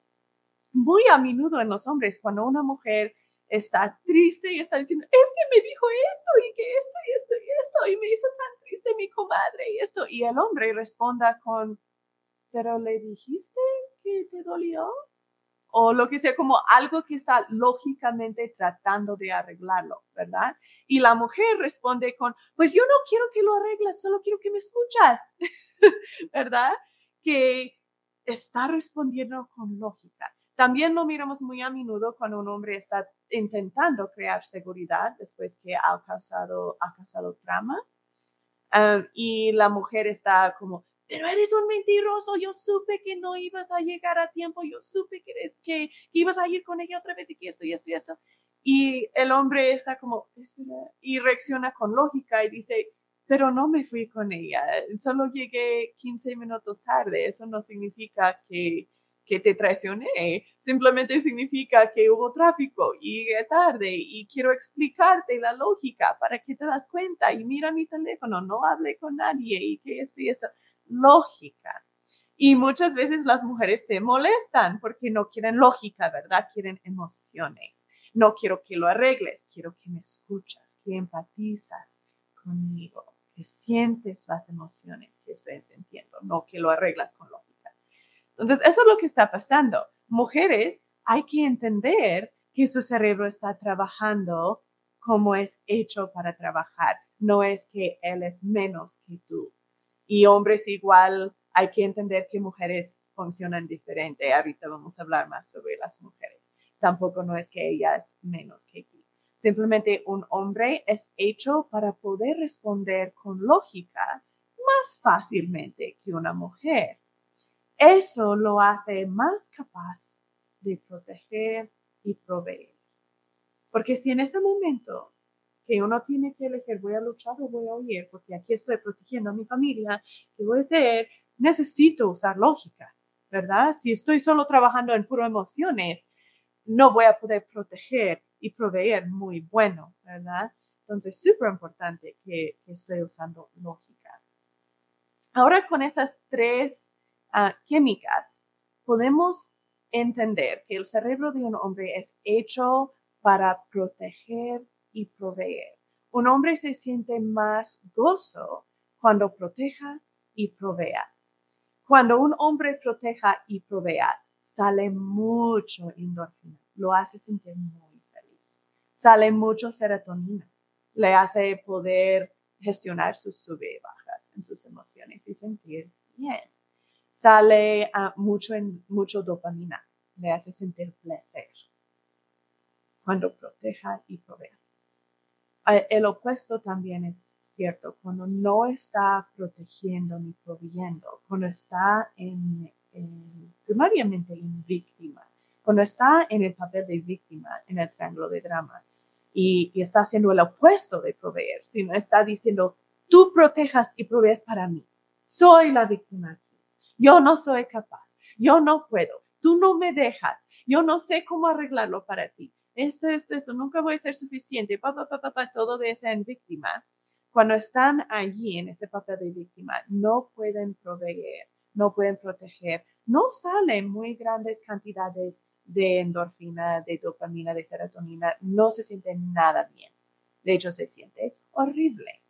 muy a menudo en los hombres cuando una mujer está triste y está diciendo, es que me dijo esto y que esto y esto y esto y me hizo tan triste mi comadre y esto. Y el hombre responda con, pero le dijiste que te dolió o lo que sea, como algo que está lógicamente tratando de arreglarlo, ¿verdad? Y la mujer responde con, pues yo no quiero que lo arregles, solo quiero que me escuchas, ¿verdad? Que está respondiendo con lógica. También lo miramos muy a menudo cuando un hombre está intentando crear seguridad después que ha causado, ha causado trama. Ah, y la mujer está como, pero eres un mentiroso, yo supe que no ibas a llegar a tiempo, yo supe que, que, ibas a ir con ella otra vez y que esto y esto y esto. Y el hombre está como, y reacciona con lógica y dice, pero no me fui con ella, solo llegué 15 minutos tarde, eso no significa que, que te traicioné, simplemente significa que hubo tráfico y llegué tarde y quiero explicarte la lógica para que te das cuenta y mira mi teléfono, no hablé con nadie y que esto y esto lógica. Y muchas veces las mujeres se molestan porque no quieren lógica, ¿verdad? Quieren emociones. No quiero que lo arregles, quiero que me escuchas, que empatizas conmigo, que sientes las emociones que estoy sintiendo, no que lo arreglas con lógica. Entonces, eso es lo que está pasando. Mujeres, hay que entender que su cerebro está trabajando como es hecho para trabajar. No es que él es menos que tú. Y hombres igual, hay que entender que mujeres funcionan diferente. Ahorita vamos a hablar más sobre las mujeres. Tampoco no es que ellas menos que tú. Simplemente un hombre es hecho para poder responder con lógica más fácilmente que una mujer. Eso lo hace más capaz de proteger y proveer. Porque si en ese momento que uno tiene que elegir, voy a luchar o voy a huir, porque aquí estoy protegiendo a mi familia, ¿qué voy a hacer? Necesito usar lógica, ¿verdad? Si estoy solo trabajando en puro emociones, no voy a poder proteger y proveer muy bueno, ¿verdad? Entonces, súper importante que, que, estoy usando lógica. Ahora, con esas tres ah, químicas, podemos entender que el cerebro de un hombre es hecho para proteger y proveer. Un hombre se siente más gozo cuando proteja y provea. Cuando un hombre proteja y provea, sale mucho endorfina, lo hace sentir muy feliz. Sale mucho serotonina, le hace poder gestionar sus sube y bajas en sus emociones y sentir bien. Sale uh, mucho, en, mucho dopamina, le hace sentir placer cuando proteja y provea el opuesto también es cierto, cuando no está protegiendo ni proveyendo, cuando está en, primariamente en víctima, cuando está en el papel de víctima en el triángulo de drama, y, está haciendo el opuesto de proveer, sino está diciendo, tú protejas y provees para mí. Soy la víctima. Yo no soy capaz. Yo no puedo. Tú no me dejas. Yo no sé cómo arreglarlo para ti. Esto, esto, esto. Nunca voy a ser suficiente. Pa, pa, pa, pa, todo de esa víctima. Cuando están allí en ese papel de víctima, no pueden proveer, no pueden proteger, no salen muy grandes cantidades de endorfina, de dopamina, de serotonina, no se siente nada bien. De hecho, se siente horrible.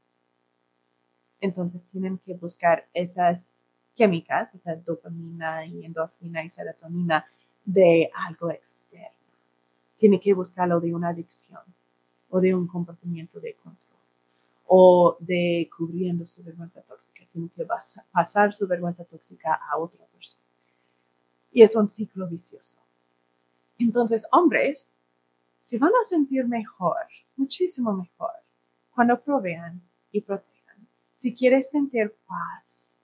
Entonces tienen que buscar esas químicas, esa dopamina y endorfina y serotonina de algo externo. Tienen que buscarlo de una adicción o de un comportamiento de control o de cubriendo su vergüenza tóxica. Tienen que pasar su vergüenza tóxica a otra persona. Y es un ciclo vicioso. Entonces, hombres se van a sentir mejor, muchísimo mejor, cuando provean y protejan. Si quieres sentir paz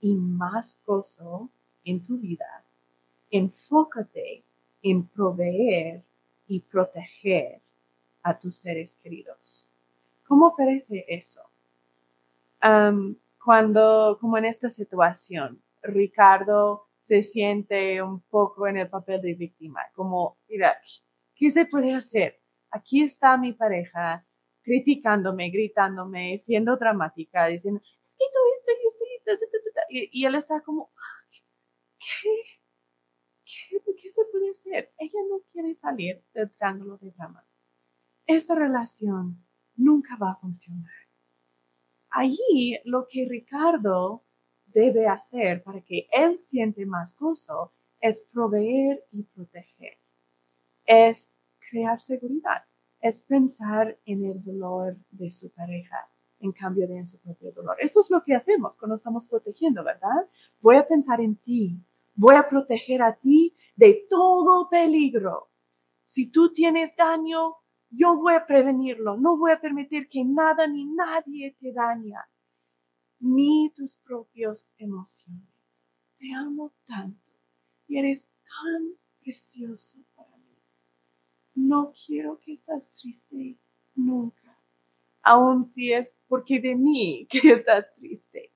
y más gozo en tu vida, enfócate en proveer y proteger a tus seres queridos. ¿Cómo parece eso? cuando, como en esta situación, Ricardo se siente un poco en el papel de víctima, como, mira, ¿qué se puede hacer? Aquí está mi pareja criticándome, gritándome, siendo dramática, diciendo, es que tú esto y esto y, y él está como, ¿qué? ¿Qué? ¿Qué se puede hacer? Ella no quiere salir del triángulo de drama. Esta relación nunca va a funcionar. Allí lo que Ricardo debe hacer para que él siente más gozo es proveer y proteger. Es crear seguridad. Es pensar en el dolor de su pareja en cambio de en su propio dolor. Eso es lo que hacemos cuando estamos protegiendo, ¿verdad? Voy a pensar en ti. Voy a proteger a ti de todo peligro. Si tú tienes daño, yo voy a prevenirlo. No voy a permitir que nada ni nadie te dañe ni tus propias emociones. Te amo tanto y eres tan precioso para mí. No quiero que estás triste nunca, aun si es porque de mí que estás triste.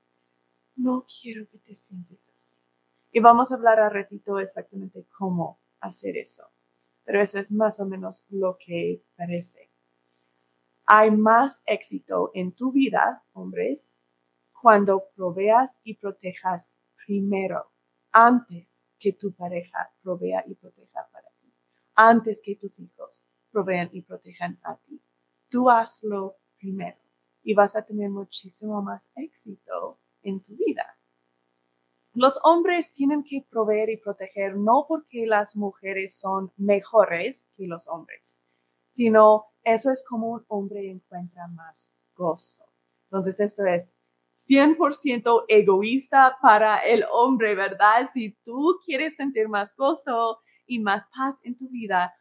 No quiero que te sientes así. Y vamos a hablar a ratito exactamente cómo hacer eso. Pero eso es más o menos lo que parece. Hay más éxito en tu vida, hombres, cuando proveas y protejas primero, antes que tu pareja provea y proteja para ti, antes que tus hijos provean y protejan a ti. Tú hazlo primero y vas a tener muchísimo más éxito en tu vida. Los hombres tienen que proveer y proteger no porque las mujeres son mejores que los hombres, sino eso es como un hombre encuentra más gozo. Entonces esto es 100% egoísta para el hombre, ¿verdad? Si tú quieres sentir más gozo y más paz en tu vida,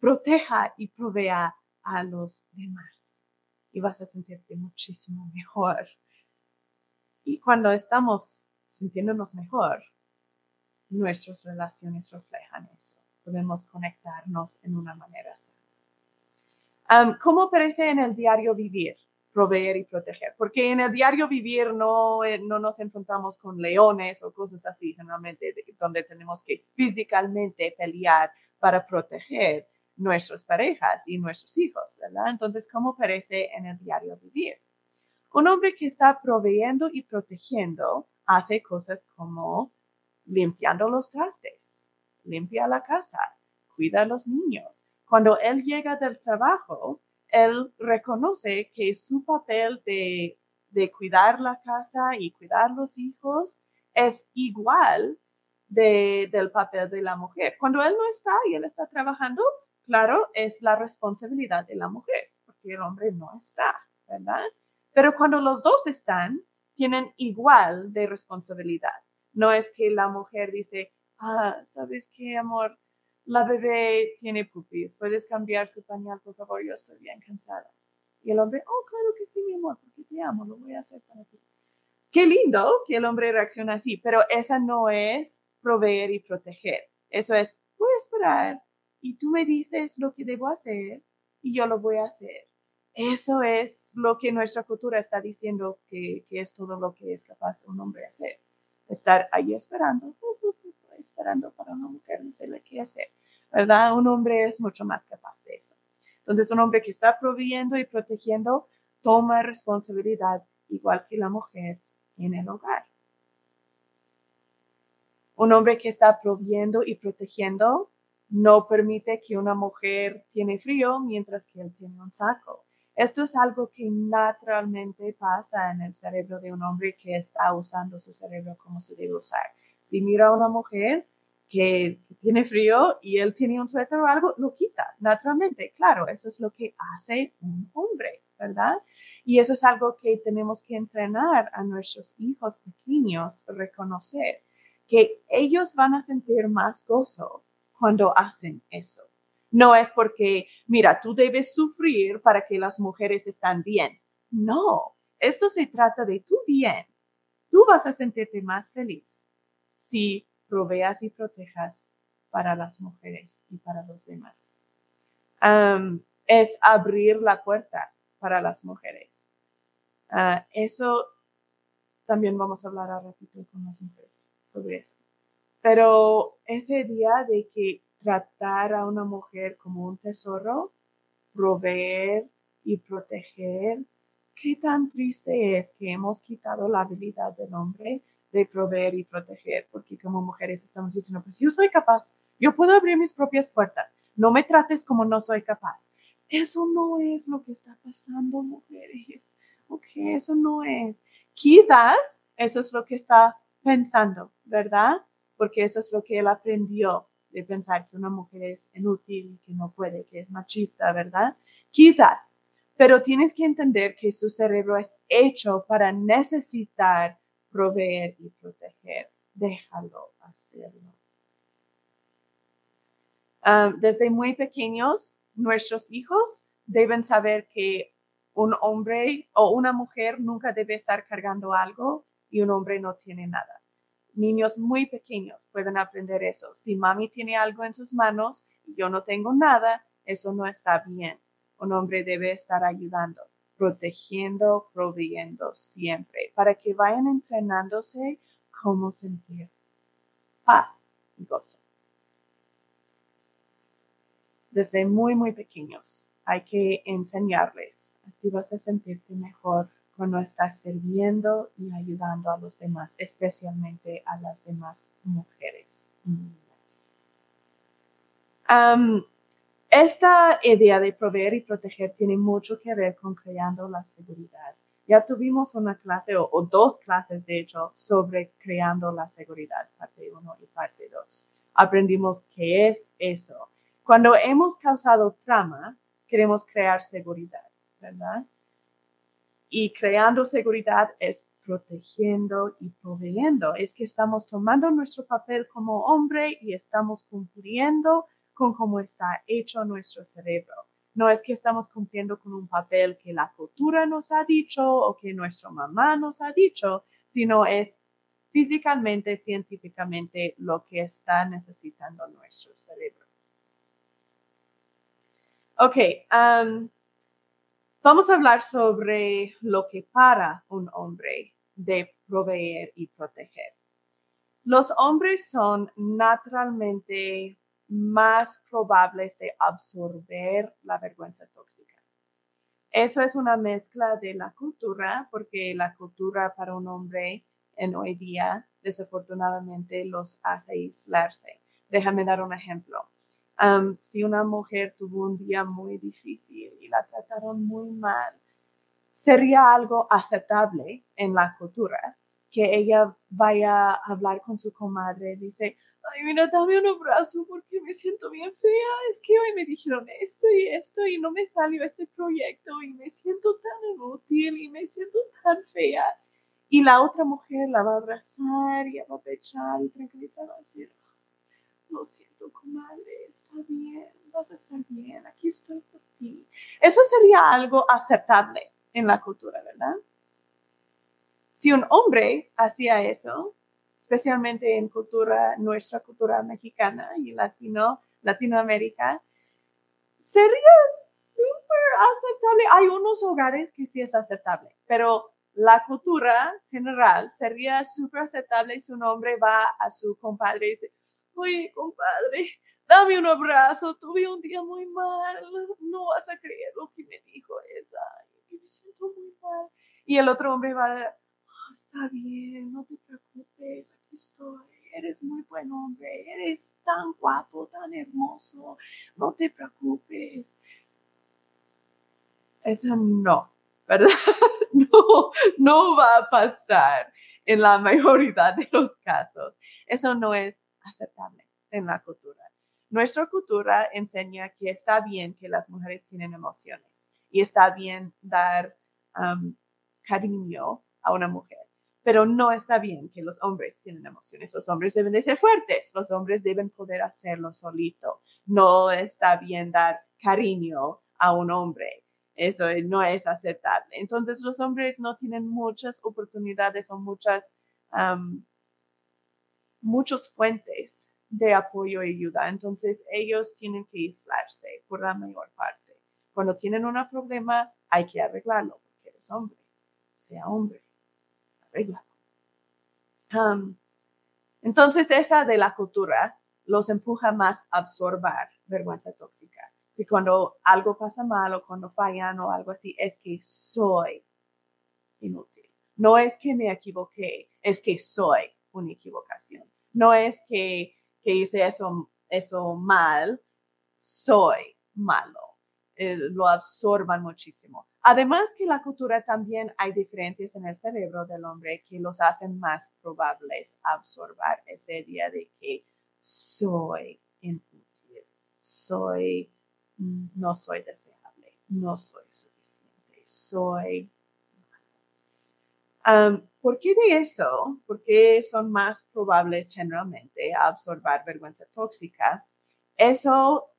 proteja y provea a los demás y vas a sentirte muchísimo mejor. Y cuando estamos sintiéndonos mejor, nuestras relaciones reflejan eso. Podemos conectarnos en una manera sana. ¿Cómo aparece en el diario vivir? proveer y proteger, porque en el diario vivir no, eh, no nos enfrentamos con leones o cosas así, generalmente, donde tenemos que físicamente pelear para proteger nuestras parejas y nuestros hijos, ¿verdad? Entonces, ¿cómo parece en el diario vivir? Un hombre que está proveyendo y protegiendo hace cosas como limpiando los trastes, limpia la casa, cuida a los niños. Cuando él llega del trabajo, él reconoce que su papel de, cuidar la casa y cuidar los hijos es igual del papel de la mujer. Cuando él no está y él está trabajando, claro, es la responsabilidad de la mujer, porque el hombre no está, ¿verdad? Pero cuando los dos están, tienen igual de responsabilidad. No es que la mujer dice, ah, ¿sabes qué, amor? la bebé tiene pupis, puedes cambiar su pañal, por favor, yo estoy bien cansada. Y el hombre, oh, claro que sí, mi amor, porque te amo, lo voy a hacer para ti. Qué lindo que el hombre reaccione así, pero esa no es proveer y proteger. Eso es, voy a esperar y tú me dices lo que debo hacer y yo lo voy a hacer. Eso es lo que nuestra cultura está diciendo que, es todo lo que es capaz un hombre de hacer. Estar ahí esperando, esperando para una mujer decirle qué hacer. ¿Verdad? Un hombre es mucho más capaz de eso. Entonces, un hombre que está proveyendo y protegiendo toma responsabilidad igual que la mujer en el hogar. Un hombre que está proviendo y protegiendo no permite que una mujer tiene frío mientras que él tiene un saco. Esto es algo que naturalmente pasa en el cerebro de un hombre que está usando su cerebro como se debe usar. Si mira a una mujer que tiene frío y él tiene un suéter o algo, lo quita naturalmente. Claro, eso es lo que hace un hombre, ¿verdad? Y eso es algo que tenemos que entrenar a nuestros hijos pequeños, reconocer que ellos van a sentir más gozo cuando hacen eso. No es porque, mira, tú debes sufrir para que las mujeres están bien. No, esto se trata de tu bien. Tú vas a sentirte más feliz si proveas y protejas para las mujeres y para los demás. es abrir la puerta para las mujeres. Ah, eso también vamos a hablar a ratito con las mujeres sobre eso. Pero ese día de que tratar a una mujer como un tesoro, proveer y proteger, qué tan triste es que hemos quitado la habilidad del hombre de proveer y proteger, porque como mujeres estamos diciendo, pues yo soy capaz, yo puedo abrir mis propias puertas, no me trates como no soy capaz. Eso no es lo que está pasando, mujeres. Ok, eso no es. Quizás eso es lo que está pensando, ¿verdad? Porque eso es lo que él aprendió de pensar que una mujer es inútil, que no puede, que es machista, ¿verdad? Quizás, pero tienes que entender que su cerebro es hecho para necesitar proveer y proteger. Déjalo hacerlo. Ah, desde muy pequeños, nuestros hijos deben saber que un hombre o una mujer nunca debe estar cargando algo y un hombre no tiene nada. Niños muy pequeños pueden aprender eso. Si mami tiene algo en sus manos y yo no tengo nada, eso no está bien. Un hombre debe estar ayudando protegiendo, proveyendo siempre, para que vayan entrenándose cómo sentir paz y gozo. Desde muy, muy pequeños hay que enseñarles, así vas a sentirte mejor cuando estás sirviendo y ayudando a los demás, especialmente a las demás mujeres. Esta idea de proveer y proteger tiene mucho que ver con creando la seguridad. Ya tuvimos una clase o, dos clases, de hecho, sobre creando la seguridad, parte 1 y parte 2. Aprendimos qué es eso. Cuando hemos causado trama, queremos crear seguridad, ¿verdad? Y creando seguridad es protegiendo y proveyendo. Es que estamos tomando nuestro papel como hombre y estamos cumpliendo con cómo está hecho nuestro cerebro. No es que estamos cumpliendo con un papel que la cultura nos ha dicho o que nuestra mamá nos ha dicho, sino es físicamente, científicamente lo que está necesitando nuestro cerebro. Ok, um, vamos a hablar sobre lo que para un hombre de proveer y proteger. Los hombres son naturalmente más probables de absorber la vergüenza tóxica. Eso es una mezcla de la cultura, porque la cultura para un hombre en hoy día desafortunadamente los hace aislarse. Déjame dar un ejemplo. Si una mujer tuvo un día muy difícil y la trataron muy mal, sería algo aceptable en la cultura que ella vaya a hablar con su comadre, dice, ay, mira, dame un abrazo porque me siento bien fea. Es que hoy me dijeron esto y esto y no me salió este proyecto y me siento tan inútil y me siento tan fea. Y la otra mujer la va a abrazar y va a pechar y tranquilizar, va a decir, lo siento, comadre, está bien, vas a estar bien, aquí estoy por ti. Eso sería algo aceptable en la cultura, ¿verdad? Si un hombre hacía eso, especialmente en cultura, nuestra cultura mexicana y latino, Latinoamérica, sería súper aceptable. Hay unos hogares que sí es aceptable, pero la cultura general sería súper aceptable si un hombre va a su compadre y dice, oye, compadre, dame un abrazo, tuve un día muy mal, no vas a creer lo que me dijo esa, que me siento muy mal. Y el otro hombre va oh, está bien, no te preocupes, aquí estoy, eres muy buen hombre, eres tan guapo, tan hermoso, no te preocupes. Eso no, ¿verdad? No, no va a pasar en la mayoría de los casos. Eso no es aceptable en la cultura. Nuestra cultura enseña que está bien que las mujeres tienen emociones y está bien dar cariño a una mujer, pero no está bien que los hombres tienen emociones. Los hombres deben de ser fuertes, los hombres deben poder hacerlo solito. No está bien dar cariño a un hombre. Eso no es aceptable. Entonces los hombres no tienen muchas oportunidades o muchas, muchas fuentes de apoyo y ayuda. Entonces ellos tienen que aislarse por la mayor parte. Cuando tienen un problema hay que arreglarlo porque eres hombre. Sea hombre, arréglalo. entonces esa de la cultura los empuja más a absorber vergüenza tóxica que cuando algo pasa mal o cuando fallan o algo así, es que soy inútil. No es que me equivoqué, es que soy una equivocación. No es que, hice eso, mal, soy malo. Eh, lo absorban muchísimo. Además que la cultura también hay diferencias en el cerebro del hombre que los hacen más probables absorber ese día de que soy inútil, soy no soy deseable, no soy suficiente, soy... ¿Por qué de eso? Porque son más probables generalmente absorber vergüenza tóxica. Eso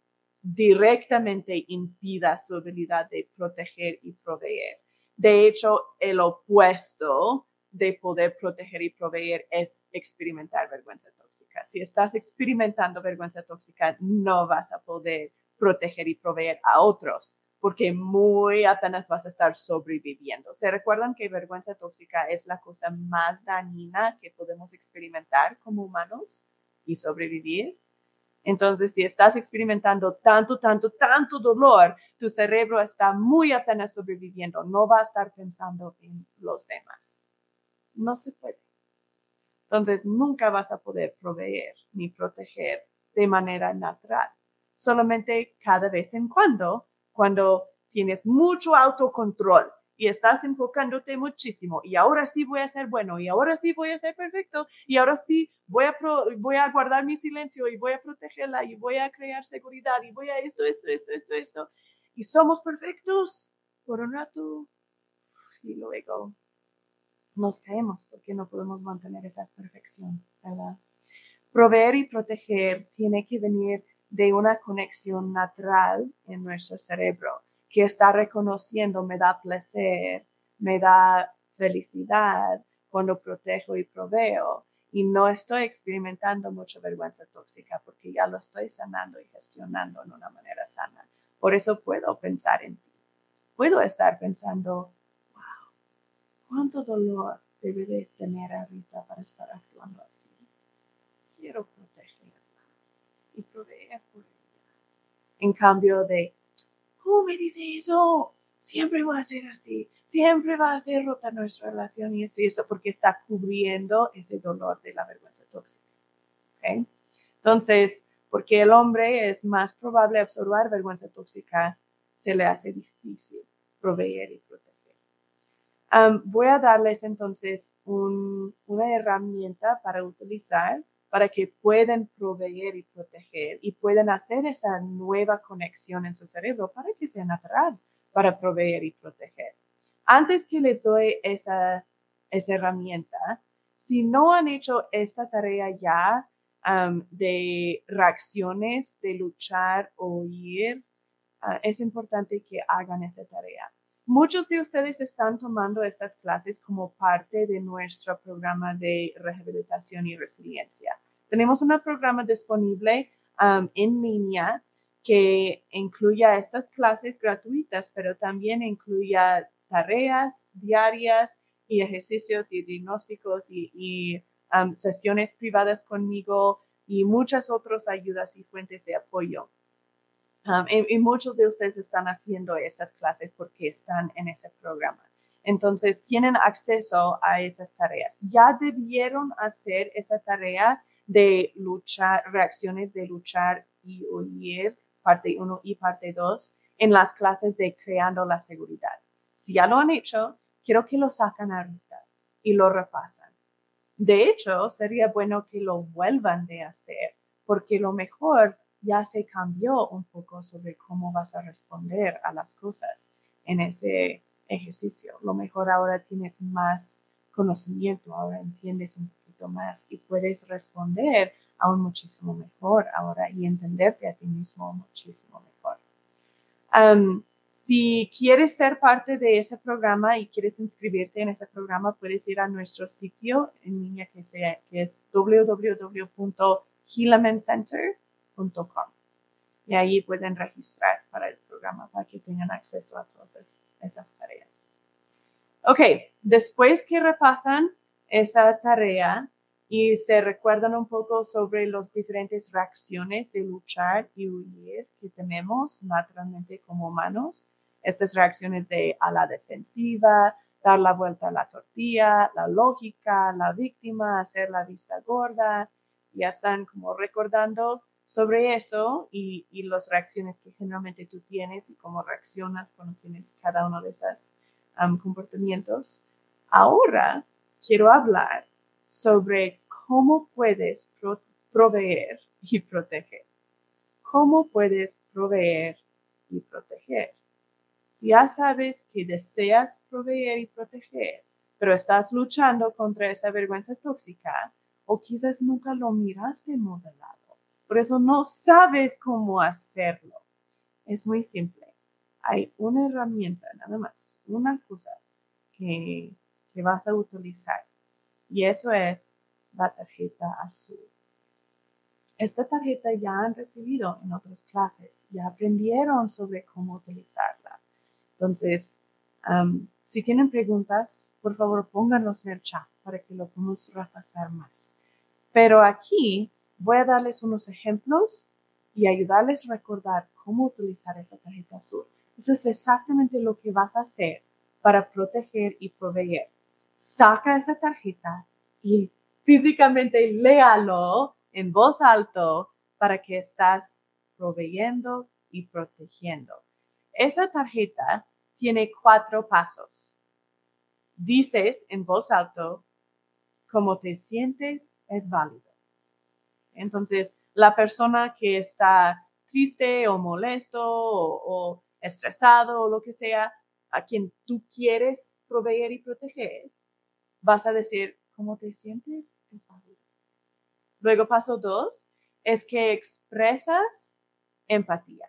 directamente impida su habilidad de proteger y proveer. De hecho, el opuesto de poder proteger y proveer es experimentar vergüenza tóxica. Si estás experimentando vergüenza tóxica, no vas a poder proteger y proveer a otros, porque muy apenas vas a estar sobreviviendo. ¿Se recuerdan que vergüenza tóxica es la cosa más dañina que podemos experimentar como humanos y sobrevivir? Entonces, si estás experimentando tanto, tanto, tanto dolor, tu cerebro está muy apenas sobreviviendo, no va a estar pensando en los demás. No se puede. Entonces, nunca vas a poder proveer ni proteger de manera natural solamente cada vez en cuando, cuando tienes mucho autocontrol y estás enfocándote muchísimo y ahora sí voy a ser bueno y ahora sí voy a ser perfecto y ahora sí voy a, voy a guardar mi silencio y voy a protegerla y voy a crear seguridad y voy a esto, esto, esto, esto, esto. Y somos perfectos por un rato y luego nos caemos porque no podemos mantener esa perfección, ¿verdad? Proveer y proteger tiene que venir de una conexión natural en nuestro cerebro que está reconociendo me da placer, me da felicidad cuando protejo y proveo y no estoy experimentando mucha vergüenza tóxica porque ya lo estoy sanando y gestionando en una manera sana. Por eso puedo pensar en ti. Puedo estar pensando, wow, cuánto dolor debe de tener ahorita para estar actuando así. Quiero y proveer por ella. En cambio de, ¿cómo me dice eso? Siempre va a ser así, siempre va a ser rota nuestra relación y esto y esto porque está cubriendo ese dolor de la vergüenza tóxica. ¿Okay? Entonces, porque el hombre es más probable absorber vergüenza tóxica, se le hace difícil proveer y proteger. voy a darles entonces una herramienta para utilizar para que puedan proveer y proteger y puedan hacer esa nueva conexión en su cerebro para que sea natural para proveer y proteger. Antes que les doy esa, esa herramienta, si no han hecho esta tarea ya de reacciones, de luchar o huir, ah, es importante que hagan esa tarea. Muchos de ustedes están tomando estas clases como parte de nuestro programa de rehabilitación y resiliencia. Tenemos un programa disponible um, en línea que incluya estas clases gratuitas, pero también incluya tareas diarias y ejercicios y diagnósticos y, um, sesiones privadas conmigo y muchas otras ayudas y fuentes de apoyo. Um, y, muchos de ustedes están haciendo esas clases porque están en ese programa. Entonces, tienen acceso a esas tareas. Ya debieron hacer esa tarea de luchar, reacciones de luchar y huir, parte 1 y parte 2, en las clases de creando la seguridad. Si ya lo han hecho, quiero que lo sacan ahorita y lo repasan. De hecho, sería bueno que lo vuelvan de hacer, porque lo mejor ya se cambió un poco sobre cómo vas a responder a las cosas en ese ejercicio. Lo mejor ahora tienes más conocimiento, ahora entiendes un poquito más y puedes responder aún muchísimo mejor ahora y entenderte a ti mismo muchísimo mejor. si quieres ser parte de ese programa y quieres inscribirte en ese programa, puedes ir a nuestro sitio en línea que, es www.hilamencenter.com y ahí pueden registrar para el programa para que tengan acceso a todas esas tareas. Ok, después que repasan esa tarea y se recuerdan un poco sobre las diferentes reacciones de luchar y huir que tenemos naturalmente como humanos, estas reacciones de a la defensiva, dar la vuelta a la tortilla, la lógica, la víctima, hacer la vista gorda, ya están como recordando sobre eso y, las reacciones que generalmente tú tienes y cómo reaccionas cuando tienes cada uno de esos comportamientos. Ahora quiero hablar sobre cómo puedes proveer y proteger. ¿Cómo puedes proveer y proteger? Si ya sabes que deseas proveer y proteger, pero estás luchando contra esa vergüenza tóxica, o quizás nunca lo miraste modelado por eso no sabes cómo hacerlo. Es muy simple. Hay una herramienta, nada más, una cosa que, que vas a utilizar. Y eso es la tarjeta azul. Esta tarjeta ya han recibido en otras clases, ya aprendieron sobre cómo utilizarla. Entonces, si tienen preguntas, por favor pónganlos en el chat para que lo podamos repasar más. Pero aquí Voy a darles unos ejemplos y ayudarles a recordar cómo utilizar esa tarjeta azul. Eso es exactamente lo que vas a hacer para proteger y proveer. Saca esa tarjeta y físicamente léalo en voz alto para que estás proveyendo y protegiendo. Esa tarjeta tiene cuatro pasos. Dices en voz alto, cómo te sientes es válido. Entonces, la persona que está triste o molesto o, estresado o lo que sea, a quien tú quieres proveer y proteger, vas a decir, ¿cómo te sientes? Es. Luego, paso dos, es que expresas empatía.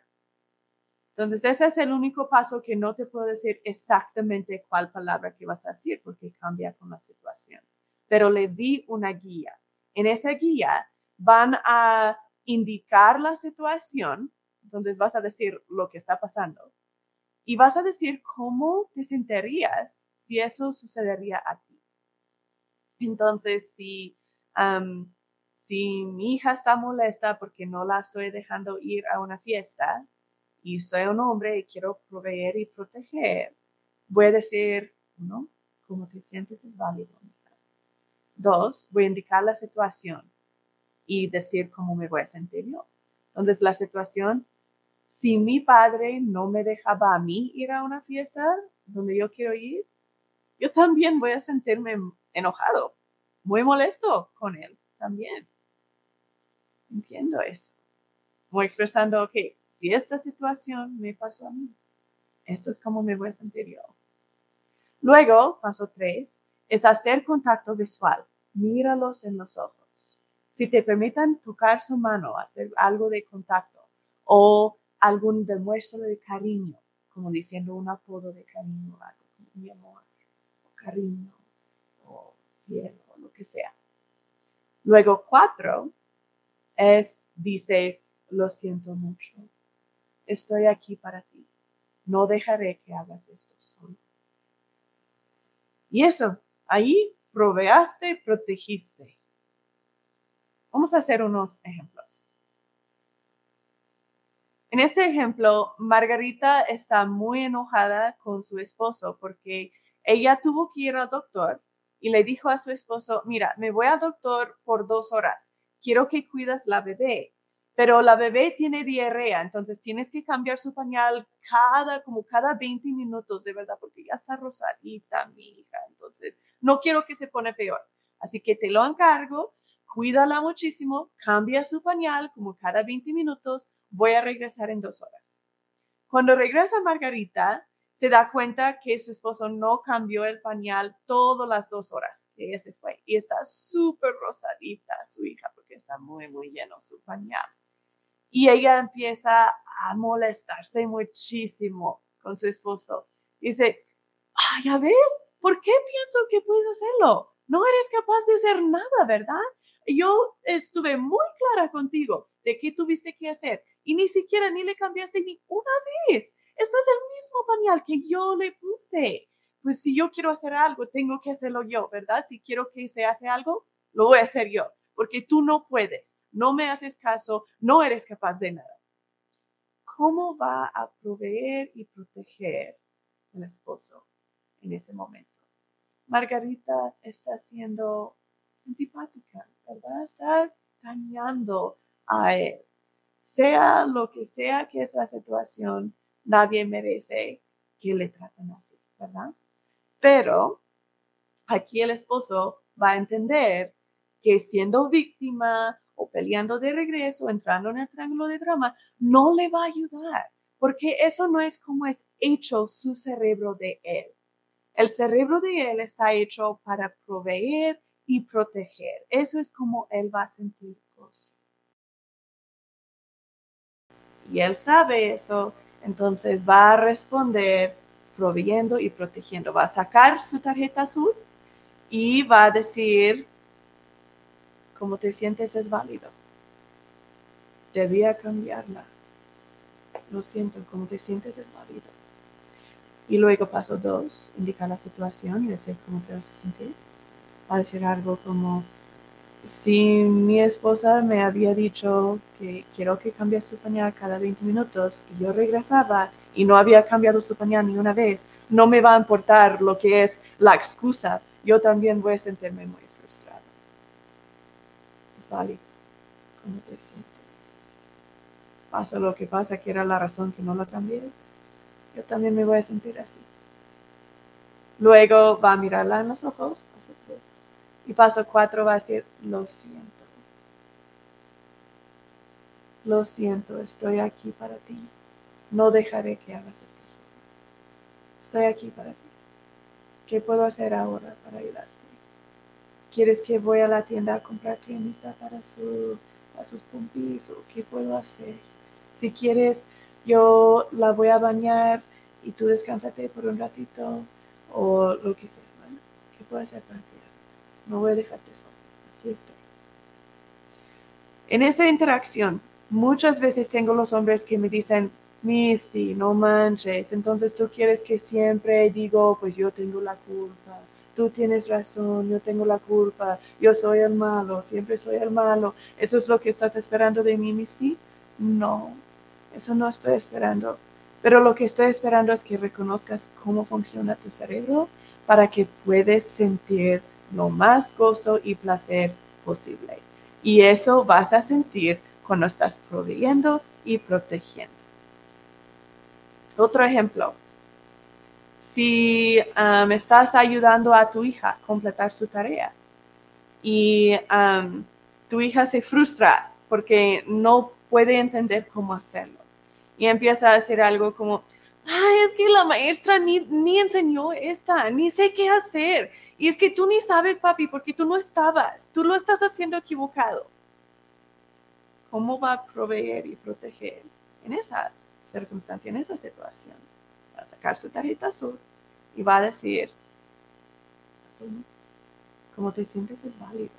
Entonces, ese es el único paso que no te puedo decir exactamente cuál palabra que vas a decir porque cambia con la situación. Pero les di una guía. En esa guía van a indicar la situación, entonces vas a decir lo que está pasando y vas a decir cómo te sentirías si eso sucedería a ti. Entonces, si, si mi hija está molesta porque no la estoy dejando ir a una fiesta y soy un hombre y quiero proveer y proteger, voy a decir, ¿no? ¿Cómo te sientes es válido. Dos, voy a indicar la situación y decir cómo me voy a sentir yo. Entonces, la situación, si mi padre no me dejaba a mí ir a una fiesta donde yo quiero ir, yo también voy a sentirme enojado, muy molesto con él también. Entiendo eso. Voy expresando, que si esta situación me pasó a mí, esto es como me voy a sentir yo. Luego, paso tres, es hacer contacto visual. Míralos en los ojos si te permitan tocar su mano, hacer algo de contacto o algún demuestro de cariño, como diciendo un apodo de cariño, algo mi amor, o cariño, o cielo, o lo que sea. Luego, cuatro es, dices, lo siento mucho, estoy aquí para ti. No dejaré que hagas esto solo. Y eso, ahí proveaste, protegiste. Vamos a hacer unos ejemplos. En este ejemplo, Margarita está muy enojada con su esposo porque ella tuvo que ir al doctor y le dijo a su esposo, mira, me voy al doctor por dos horas, quiero que cuidas la bebé, pero la bebé tiene diarrea, entonces tienes que cambiar su pañal cada, como cada 20 minutos, de verdad, porque ya está rosadita mi hija, entonces no quiero que se pone peor. Así que te lo encargo, cuídala muchísimo, cambia su pañal como cada 20 minutos, voy a regresar en dos horas. Cuando regresa Margarita, se da cuenta que su esposo no cambió el pañal todas las dos horas que ella se fue y está súper rosadita su hija porque está muy, muy lleno su pañal. Y ella empieza a molestarse muchísimo con su esposo. Dice, ah, ya ves, ¿por qué pienso que puedes hacerlo? No eres capaz de hacer nada, ¿verdad? Yo estuve muy clara contigo de qué tuviste que hacer y ni siquiera ni le cambiaste ni una vez. Este es el mismo pañal que yo le puse. Pues si yo quiero hacer algo, tengo que hacerlo yo, ¿verdad? Si quiero que se hace algo, lo voy a hacer yo, porque tú no puedes, no me haces caso, no eres capaz de nada. ¿Cómo va a proveer y proteger el esposo en ese momento? Margarita está siendo antipática, ¿verdad? Está dañando a él sea lo que sea que es la situación, nadie merece que le traten así, ¿verdad? Pero aquí el esposo va a entender que siendo víctima o peleando de regreso, entrando en el triángulo de drama, no le va a ayudar, porque eso no es como es hecho su cerebro de él. El cerebro de él está hecho para proveer y proteger. Eso es como él va a sentir cosas y él sabe eso, entonces va a responder proveyendo y protegiendo. Va a sacar su tarjeta azul y va a decir, cómo te sientes es válido. Debía cambiarla. Lo siento, cómo te sientes es válido. Y luego paso dos, indica la situación y decir cómo te vas a sentir. A decir algo como, si mi esposa me había dicho que quiero que cambie su pañal cada 20 minutos y yo regresaba y no había cambiado su pañal ni una vez, no me va a importar lo que es la excusa. Yo también voy a sentirme muy frustrada. Es válido. ¿Cómo te sientes? Pasa lo que pasa, que era la razón que no la cambié. yo también me voy a sentir así. Luego va a mirarla en los ojos, y paso cuatro va a decir, lo siento. Lo siento, estoy aquí para ti. No dejaré que hagas esto solo. Estoy aquí para ti. ¿Qué puedo hacer ahora para ayudarte? ¿Quieres que voy a la tienda a comprar cremita para, su, sus pompis o qué puedo hacer? Si quieres, yo la voy a bañar y tú descansate por un ratito o lo que sea. ¿Qué puedo hacer para ti? No voy a dejarte solo, aquí estoy. En esa interacción, muchas veces tengo los hombres que me dicen, Misty, no manches, entonces tú quieres que siempre digo, pues yo tengo la culpa, tú tienes razón, yo tengo la culpa, yo soy el malo, siempre soy el malo. ¿Eso es lo que estás esperando de mí, Misty? No, eso no estoy esperando. Pero lo que estoy esperando es que reconozcas cómo funciona tu cerebro para que puedas sentir lo más gozo y placer posible. Y eso vas a sentir cuando estás proveyendo y protegiendo. Otro ejemplo, si um, estás ayudando a tu hija a completar su tarea y um, tu hija se frustra porque no puede entender cómo hacerlo y empieza a decir algo como, es que la maestra ni, ni enseñó esta, ni sé qué hacer. Y es que tú ni sabes, papi, porque tú no estabas, tú lo estás haciendo equivocado. ¿Cómo va a proveer y proteger en esa circunstancia, en esa situación? Va a sacar su tarjeta azul y va a decir, como te sientes es válido.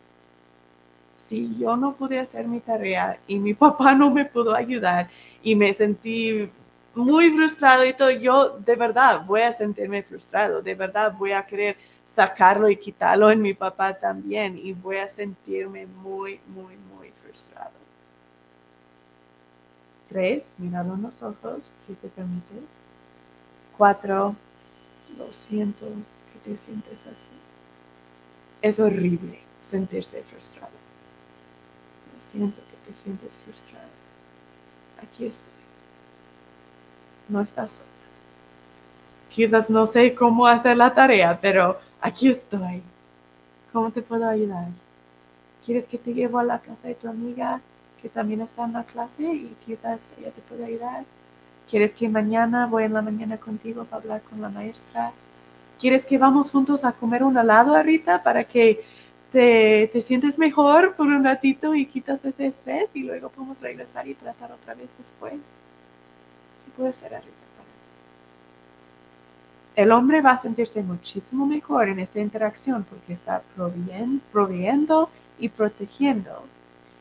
Si yo no pude hacer mi tarea y mi papá no me pudo ayudar y me sentí muy frustrado y todo, yo de verdad voy a sentirme frustrado, de verdad voy a querer sacarlo y quitarlo en mi papá también y voy a sentirme muy, muy, muy frustrado. Tres, míralo en los ojos, si te permite. Cuatro, lo siento que te sientes así. Es horrible sentirse frustrado. Lo siento que te sientes frustrado. Aquí estoy. No estás sola. Quizás no sé cómo hacer la tarea, pero aquí estoy. ¿Cómo te puedo ayudar? ¿Quieres que te llevo a la casa de tu amiga que también está en la clase y quizás ella te puede ayudar? ¿Quieres que mañana voy en la mañana contigo para hablar con la maestra? ¿Quieres que vamos juntos a comer un helado ahorita para que te, te sientes mejor por un ratito y quitas ese estrés y luego podemos regresar y tratar otra vez después? ¿Qué puede ser ahorita? el hombre va a sentirse muchísimo mejor en esa interacción porque está proveyendo y protegiendo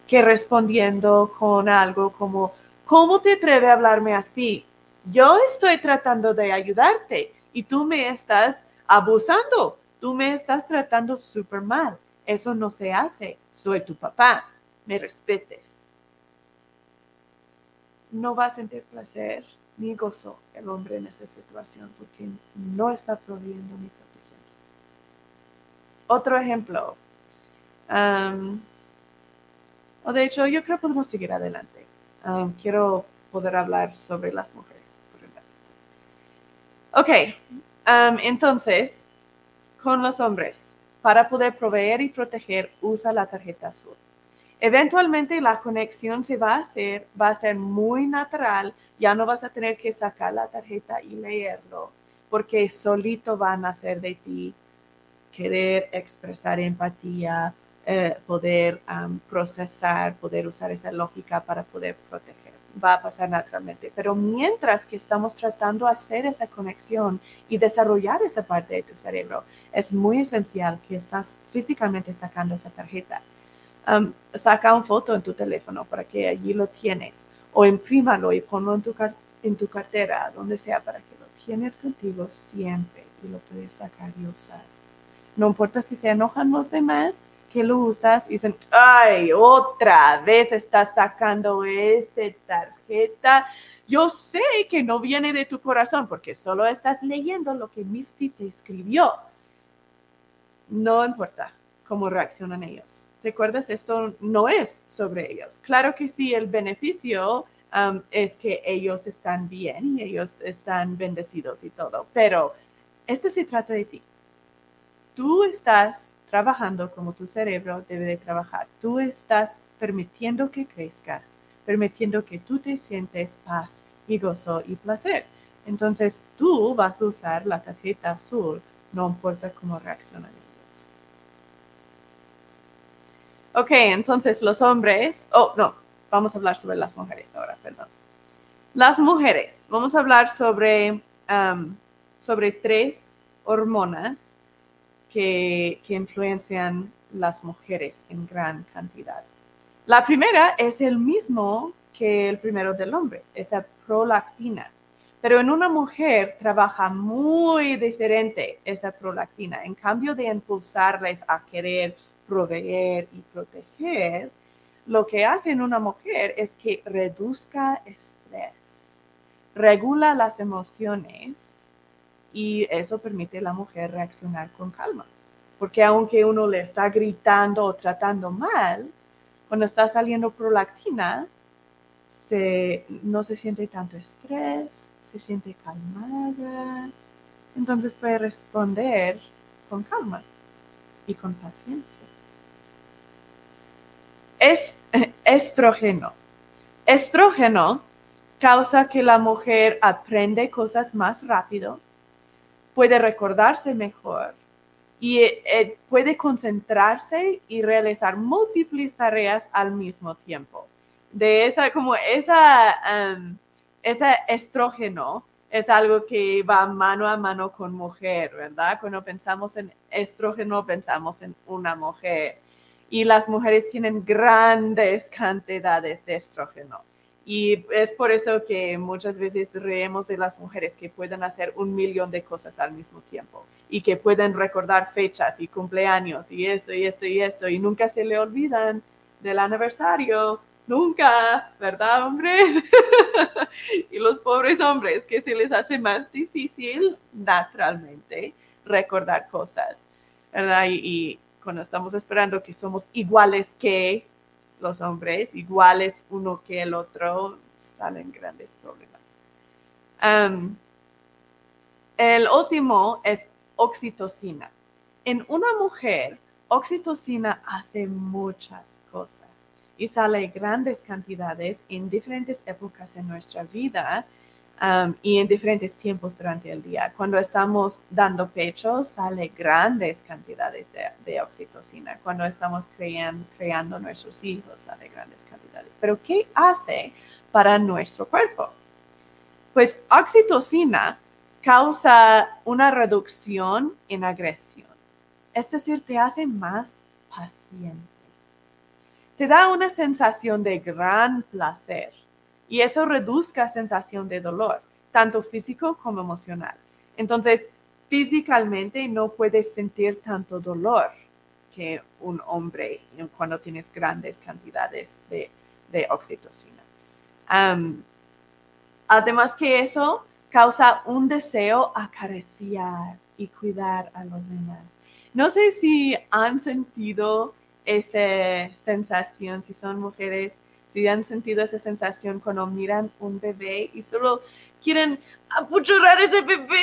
que respondiendo con algo como, ¿cómo te atreve a hablarme así? Yo estoy tratando de ayudarte y tú me estás abusando, tú me estás tratando súper mal. Eso no se hace. Soy tu papá, me respetes. No va a sentir placer ni gozo el hombre en esa situación porque no está proveyendo ni protegiendo. Otro ejemplo. o de hecho, yo creo que podemos seguir adelante. quiero poder hablar sobre las mujeres. Ok, entonces, con los hombres, para poder proveer y proteger, usa la tarjeta azul. Eventualmente la conexión se va a hacer, va a ser muy natural, ya no vas a tener que sacar la tarjeta y leerlo, porque solito van a nacer de ti querer expresar empatía, eh, poder procesar, poder usar esa lógica para poder proteger. Va a pasar naturalmente. Pero mientras que estamos tratando de hacer esa conexión y desarrollar esa parte de tu cerebro, es muy esencial que estás físicamente sacando esa tarjeta saca una foto en tu teléfono para que allí lo tienes o imprímalo y ponlo en tu, cartera, donde sea, para que lo tienes contigo siempre y lo puedes sacar y usar. No importa si se enojan los demás, que lo usas y dicen, ay, otra vez estás sacando esa tarjeta. Yo sé que no viene de tu corazón porque solo estás leyendo lo que Misty te escribió. No importa cómo reaccionan ellos recuerdas, esto no es sobre ellos. Claro que sí, el beneficio um, es que ellos están bien y ellos están bendecidos y todo, pero esto se trata de ti. Tú estás trabajando como tu cerebro debe de trabajar. Tú estás permitiendo que crezcas, permitiendo que tú te sientes paz y gozo y placer. Entonces tú vas a usar la tarjeta azul, no importa cómo reacciona Ok, entonces los hombres, oh, no, vamos a hablar sobre las mujeres ahora, perdón. Las mujeres, vamos a hablar sobre, sobre tres hormonas que, que influencian las mujeres en gran cantidad. La primera es el mismo que el primero del hombre, esa prolactina. Pero en una mujer trabaja muy diferente esa prolactina. En cambio de impulsarles a querer proveer y proteger, lo que hace en una mujer es que reduzca estrés, regula las emociones y eso permite a la mujer reaccionar con calma. Porque aunque uno le está gritando o tratando mal, cuando está saliendo prolactina, se, no se siente tanto estrés, se siente calmada, entonces puede responder con calma y con paciencia es estrógeno. Estrógeno causa que la mujer aprende cosas más rápido, puede recordarse mejor y eh, puede concentrarse y realizar múltiples tareas al mismo tiempo. De esa, como esa, ese estrógeno es algo que va mano a mano con mujer, ¿verdad? Cuando pensamos en estrógeno, pensamos en una mujer y las mujeres tienen grandes cantidades de estrógeno. y es por eso que muchas veces reemos de las mujeres que pueden hacer un millón de cosas al mismo tiempo y que pueden recordar fechas y cumpleaños y esto y esto y esto y nunca se le olvidan del aniversario. Nunca, ¿verdad, hombres? y los pobres hombres que se les hace más difícil naturalmente recordar cosas, ¿verdad? Y, cuando estamos esperando que somos iguales que los hombres, iguales uno que el otro, salen grandes problemas. el último es oxitocina. En una mujer, oxitocina hace muchas cosas y sale grandes cantidades en diferentes épocas en nuestra vida Y en diferentes tiempos durante el día. Cuando estamos dando pecho, sale grandes cantidades de, oxitocina. Cuando estamos creando, creando nuestros hijos, sale grandes cantidades. Pero ¿qué hace para nuestro cuerpo? Pues oxitocina causa una reducción en agresión. Es decir, te hace más paciente. Te da una sensación de gran placer y eso reduzca sensación de dolor, tanto físico como emocional. Entonces, físicamente no puedes sentir tanto dolor que un hombre cuando tienes grandes cantidades de, oxitocina. además que eso causa un deseo acariciar y cuidar a los demás. No sé si han sentido esa sensación, si son mujeres si han sentido esa sensación cuando miran un bebé y solo quieren apuchurrar ese bebé,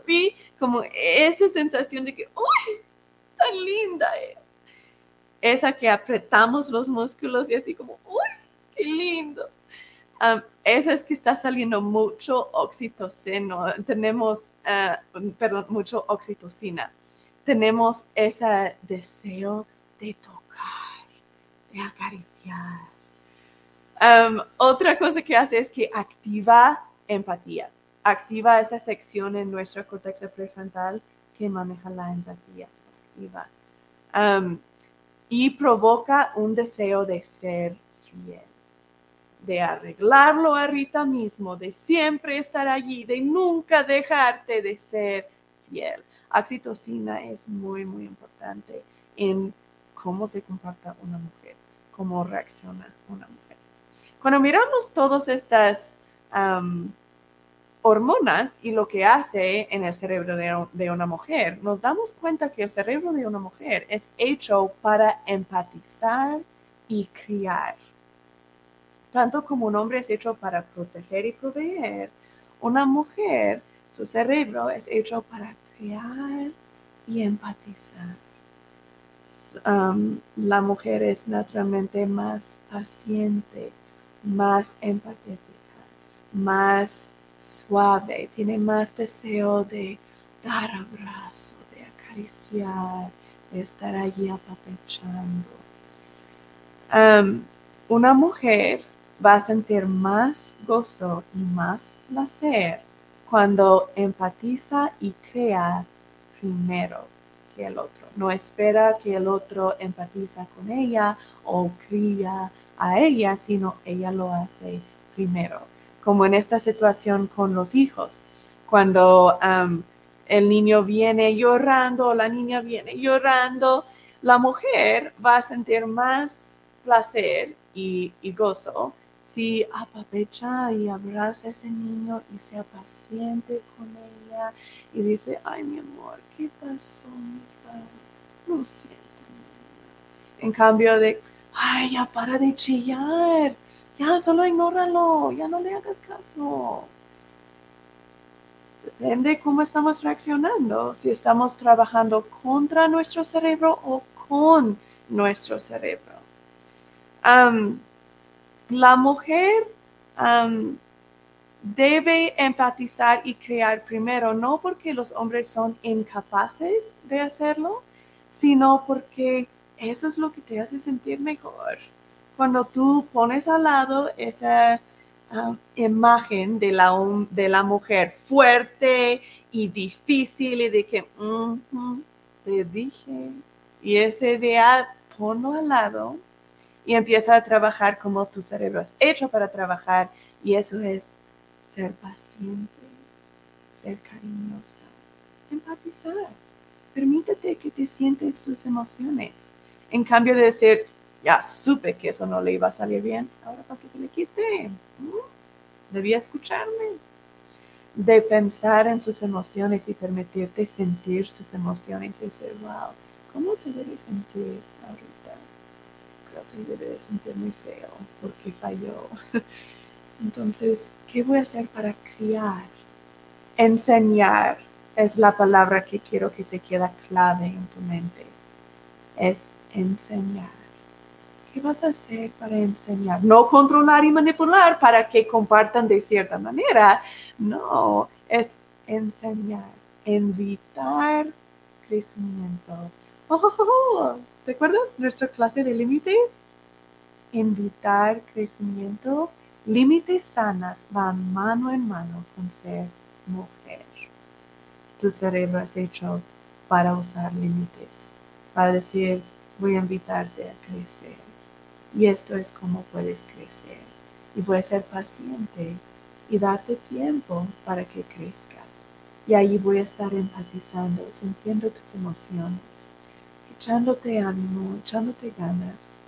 así, como esa sensación de que, ¡uy! ¡Tan linda es! Esa que apretamos los músculos y así como, ¡uy! ¡Qué lindo! esa es que está saliendo mucho oxitocino, tenemos, uh, perdón, mucho oxitocina. Tenemos ese deseo de tocar de acariciar. Otra cosa que hace es que activa empatía. Activa esa sección en nuestro corteza prefrontal que maneja la empatía. y provoca un deseo de ser fiel, de arreglarlo ahorita mismo, de siempre estar allí, de nunca dejarte de ser fiel. Oxitocina es muy, muy importante en cómo se comporta una mujer, cómo reacciona una mujer. Cuando miramos todas estas hormonas y lo que hace en el cerebro de, una mujer, nos damos cuenta que el cerebro de una mujer es hecho para empatizar y criar. Tanto como un hombre es hecho para proteger y proveer, una mujer, su cerebro es hecho para criar y empatizar la mujer es naturalmente más paciente, más empática, más suave, tiene más deseo de dar abrazo, de acariciar, de estar allí apapechando. una mujer va a sentir más gozo y más placer cuando empatiza y crea primero el otro. No espera que el otro empatiza con ella o cría a ella, sino ella lo hace primero. Como en esta situación con los hijos, cuando el niño viene llorando o la niña viene llorando, la mujer va a sentir más placer y, y gozo si apapecha y abraza a ese niño y sea paciente con ella y dice, ay mi amor, ¿qué pasó? No siento. En cambio de, ay, ya para de chillar, ya solo ignóralo, ya no le hagas caso. Depende cómo estamos reaccionando, si estamos trabajando contra nuestro cerebro o con nuestro cerebro la mujer debe empatizar y crear primero, no porque los hombres son incapaces de hacerlo, sino porque eso es lo que te hace sentir mejor. Cuando tú pones al lado esa imagen de la, de la mujer fuerte y difícil y de que, te dije, y ese ideal, ponlo al lado y empieza a trabajar como tu cerebro es hecho para trabajar y eso es ser paciente, ser cariñosa, empatizar. Permítete que te sientes sus emociones. En cambio de decir, ya supe que eso no le iba a salir bien, ahora para que se le quite. ¿Mm? Debía escucharme. De pensar en sus emociones y permitirte sentir sus emociones y decir, wow, ¿cómo se debe sentir? Se debe sentir muy feo porque falló. Entonces, ¿qué voy a hacer para criar? Enseñar es la palabra que quiero que se quede clave en tu mente. Es enseñar. ¿Qué vas a hacer para enseñar? No controlar y manipular para que compartan de cierta manera. No, es enseñar, invitar crecimiento. Oh, oh, oh, ¿Te acuerdas nuestra clase de límites? Invitar crecimiento. Límites sanas van mano en mano con ser mujer. Tu cerebro es hecho para usar límites, para decir, voy a invitarte a crecer. Y esto es como puedes crecer. Y puedes ser paciente y darte tiempo para que crezcas. Y ahí voy a estar empatizando, sintiendo tus emociones, echándote ánimo, echándote ganas,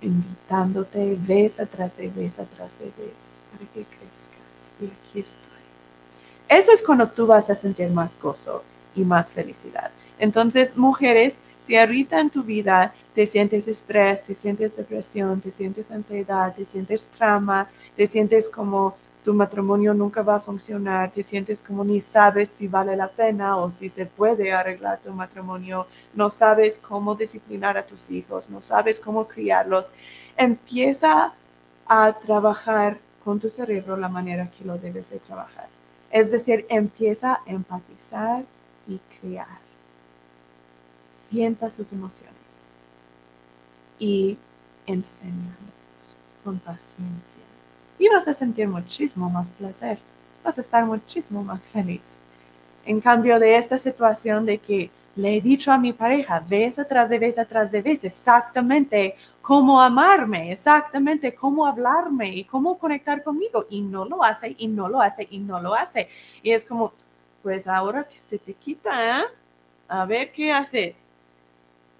invitándote vez atrás de vez atrás de vez para que crezcas. Y aquí estoy. Eso es cuando tú vas a sentir más gozo y más felicidad. Entonces, mujeres, si ahorita en tu vida te sientes estrés, te sientes depresión, te sientes ansiedad, te sientes trauma, te sientes como tu matrimonio nunca va a funcionar, te sientes como ni sabes si vale la pena o si se puede arreglar tu matrimonio, no sabes cómo disciplinar a tus hijos, no sabes cómo criarlos, empieza a trabajar con tu cerebro la manera que lo debes de trabajar. Es decir, empieza a empatizar y criar sienta sus emociones y enséñalos con paciencia. Y vas a sentir muchísimo más placer, vas a estar muchísimo más feliz. En cambio de esta situación de que le he dicho a mi pareja vez atrás de vez atrás de vez exactamente cómo amarme, exactamente cómo hablarme y cómo conectar conmigo y no lo hace y no lo hace y no lo hace. Y es como, pues ahora que se te quita, ¿eh? a ver qué haces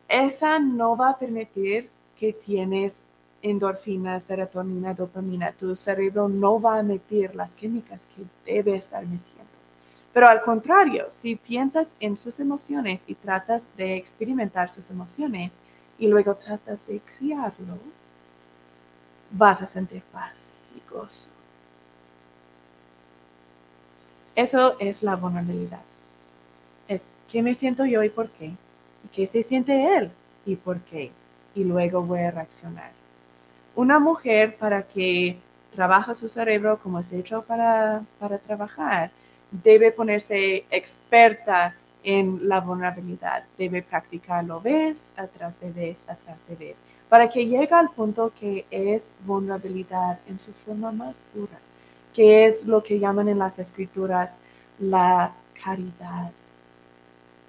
esa no va a permitir que tienes endorfina, serotonina, dopamina. Tu cerebro no va a emitir las químicas que debe estar metiendo. Pero al contrario, si piensas en sus emociones y tratas de experimentar sus emociones y luego tratas de criarlo, vas a sentir paz y gozo. Eso es la vulnerabilidad. Es qué me siento yo y por qué qué se siente él y por qué. Y luego voy a reaccionar. Una mujer para que trabaja su cerebro como es hecho para, para trabajar, debe ponerse experta en la vulnerabilidad. Debe practicarlo vez atrás de vez, atrás de vez, para que llegue al punto que es vulnerabilidad en su forma más pura, que es lo que llaman en las escrituras la caridad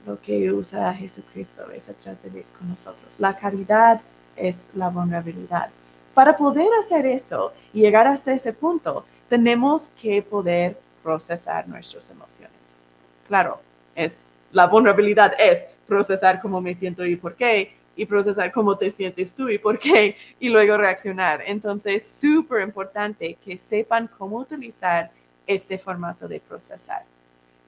lo que usa Jesucristo es atrás de vez con nosotros. La caridad es la vulnerabilidad. Para poder hacer eso y llegar hasta ese punto, tenemos que poder procesar nuestras emociones. Claro, es la vulnerabilidad es procesar cómo me siento y por qué, y procesar cómo te sientes tú y por qué, y luego reaccionar. Entonces, súper importante que sepan cómo utilizar este formato de procesar.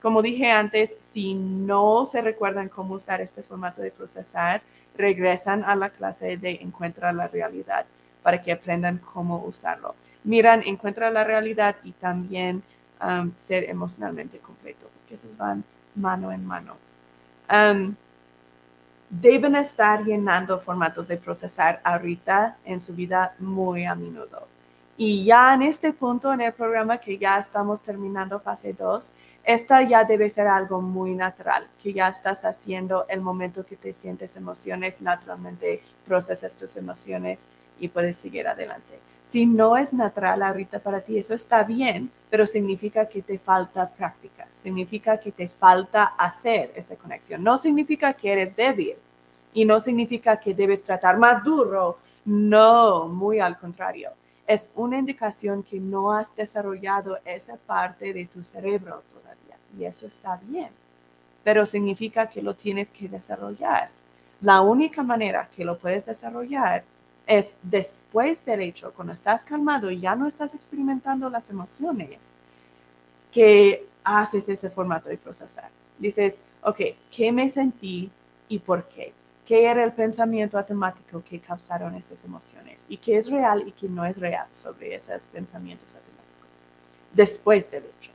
Como dije antes, si no se recuerdan cómo usar este formato de procesar, regresan a la clase de Encuentra la realidad para que aprendan cómo usarlo. Miran, encuentra la realidad y también um, ser emocionalmente completo, porque esos van mano en mano. Um, deben estar llenando formatos de procesar ahorita en su vida muy a menudo. Y ya en este punto en el programa que ya estamos terminando fase 2, esta ya debe ser algo muy natural, que ya estás haciendo el momento que te sientes emociones, naturalmente procesas tus emociones y puedes seguir adelante. Si no es natural ahorita para ti, eso está bien, pero significa que te falta práctica, significa que te falta hacer esa conexión. No significa que eres débil y no significa que debes tratar más duro No, muy al contrario. Es una indicación que no has desarrollado esa parte de tu cerebro todavía y eso está bien, pero significa que lo tienes que desarrollar. La única manera que lo puedes desarrollar es después del hecho, cuando estás calmado y ya no estás experimentando las emociones, que haces ese formato de procesar. Dices, ok, ¿qué me sentí y por qué? ¿Qué era el pensamiento automático que causaron esas emociones? ¿Y qué es real y qué no es real sobre esos pensamientos automáticos? Después del hecho.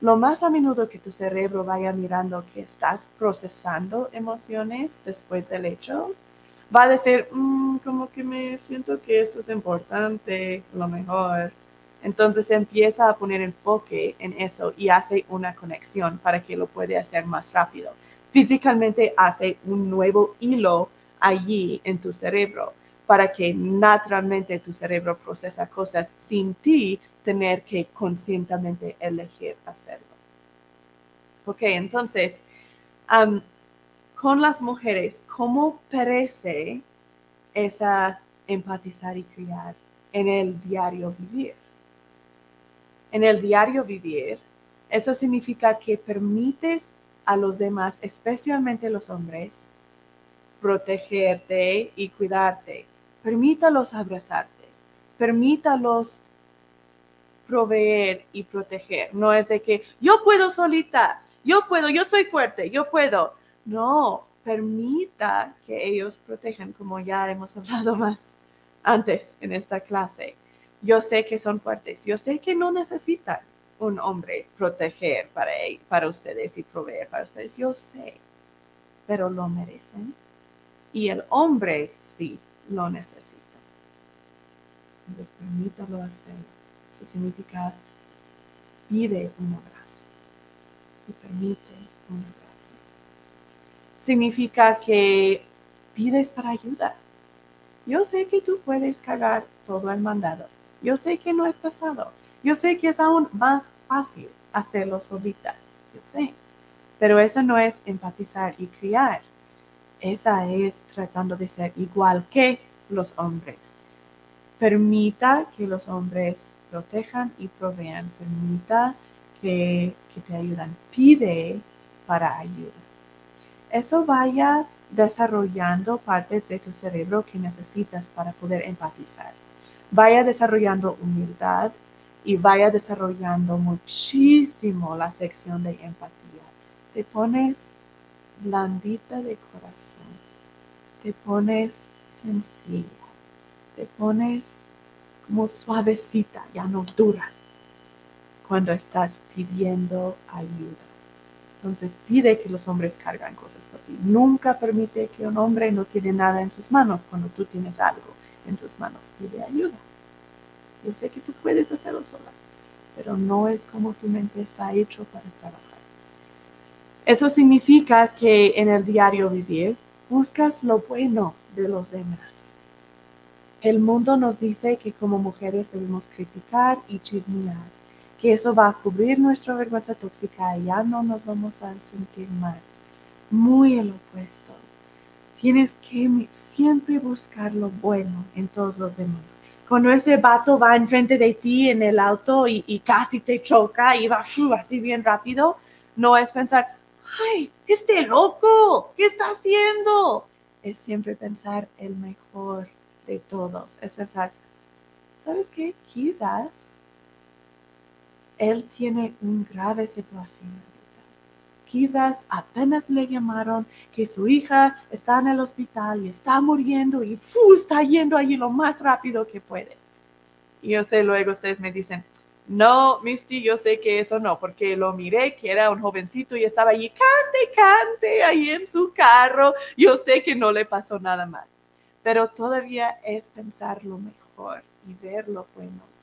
Lo más a menudo que tu cerebro vaya mirando que estás procesando emociones después del hecho, va a decir, mm, como que me siento que esto es importante, lo mejor. Entonces empieza a poner enfoque en eso y hace una conexión para que lo pueda hacer más rápido. Físicamente hace un nuevo hilo allí en tu cerebro para que naturalmente tu cerebro procesa cosas sin ti tener que conscientemente elegir hacerlo. Ok, entonces, con las mujeres, ¿cómo perece esa empatizar y criar en el diario vivir? En el diario vivir, eso significa que permites a los demás, especialmente los hombres, protegerte y cuidarte. Permítalos abrazarte. Permítalos proveer y proteger. No es de que yo puedo solita, yo puedo, yo soy fuerte, yo puedo. No, permita que ellos protejan, como ya hemos hablado más antes en esta clase. Yo sé que son fuertes, yo sé que no necesitan un hombre proteger para, para ustedes y proveer para ustedes, yo sé, pero lo merecen. Y el hombre sí lo necesita. Entonces, permítalo hacer. Eso significa pide un abrazo y permite un abrazo significa que pides para ayuda. Yo sé que tú puedes cargar todo el mandado. Yo sé que no es pasado. Yo sé que es aún más fácil hacerlo solita. Yo sé. Pero eso no es empatizar y criar. Esa es tratando de ser igual que los hombres. Permita que los hombres protejan y provean. Permita que, que te ayudan. Pide para ayuda eso vaya desarrollando partes de tu cerebro que necesitas para poder empatizar. Vaya desarrollando humildad y vaya desarrollando muchísimo la sección de empatía. Te pones blandita de corazón, te pones sencilla, te pones como suavecita, ya no dura, cuando estás pidiendo ayuda. Entonces pide que los hombres cargan cosas por ti. Nunca permite que un hombre no tiene nada en sus manos cuando tú tienes algo en tus manos. Pide ayuda. Yo sé que tú puedes hacerlo sola, pero no es como tu mente está hecho para trabajar. Eso significa que en el diario vivir buscas lo bueno de los demás. El mundo nos dice que como mujeres debemos criticar y chismear que eso va a cubrir nuestra vergüenza tóxica y ya no nos vamos a sentir mal. Muy el opuesto. Tienes que siempre buscar lo bueno en todos los demás. Cuando ese vato va enfrente de ti en el auto y, casi te choca y va así bien rápido, no es pensar, ay, este loco, ¿qué está haciendo? Es siempre pensar el mejor de todos. Es pensar, ¿sabes qué? Quizás él tiene una grave situación. Quizás apenas le llamaron que su hija está en el hospital y está muriendo y está yendo allí lo más rápido que puede. Y yo sé, luego ustedes me dicen, no, Misty, yo sé que eso no, porque lo miré que era un jovencito y estaba allí, cante, cante, ahí en su carro. Yo sé que no le pasó nada mal, pero todavía es pensar lo mejor y ver lo bueno.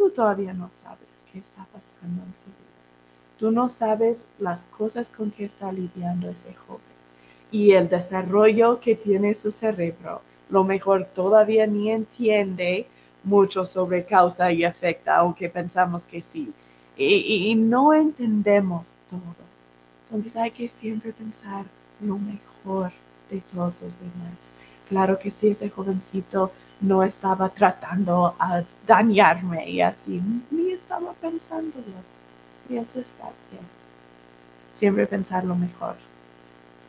Tú todavía no sabes qué está pasando en su vida. Tú no sabes las cosas con que está lidiando ese joven y el desarrollo que tiene su cerebro. Lo mejor todavía ni entiende mucho sobre causa y efecto, aunque pensamos que sí. Y, no entendemos todo. Entonces hay que siempre pensar lo mejor de todos los demás. claro que sí, ese jovencito no estaba tratando a dañarme y así, ni estaba pensándolo. Y eso está bien. Siempre pensar lo mejor.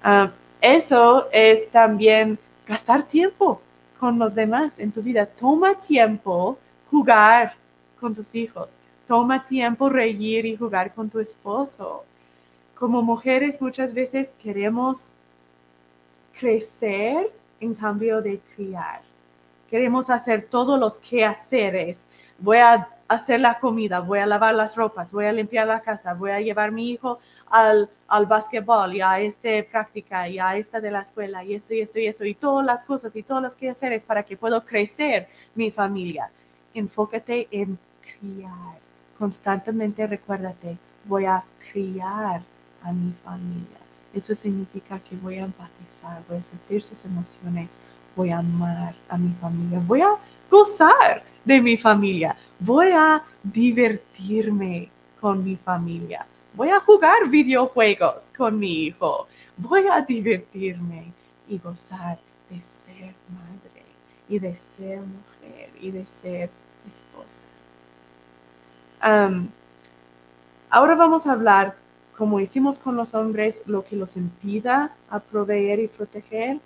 Ah, eso es también gastar tiempo con los demás en tu vida. Toma tiempo jugar con tus hijos. Toma tiempo reír y jugar con tu esposo. Como mujeres muchas veces queremos crecer en cambio de criar. Queremos hacer todos los quehaceres. Voy a hacer la comida, voy a lavar las ropas, voy a limpiar la casa, voy a llevar mi hijo al, al básquetbol y a este práctica y a esta de la escuela y esto y esto y esto y todas las cosas y todos los quehaceres para que pueda crecer mi familia. Enfócate en criar. Constantemente recuérdate, voy a criar a mi familia. Eso significa que voy a empatizar, voy a sentir sus emociones, voy a amar a mi familia, voy a gozar de mi familia, voy a divertirme con mi familia, voy a jugar videojuegos con mi hijo, voy a divertirme y gozar de ser madre y de ser mujer y de ser esposa. ahora vamos a hablar como hicimos con los hombres, lo que los impida a proveer y proteger,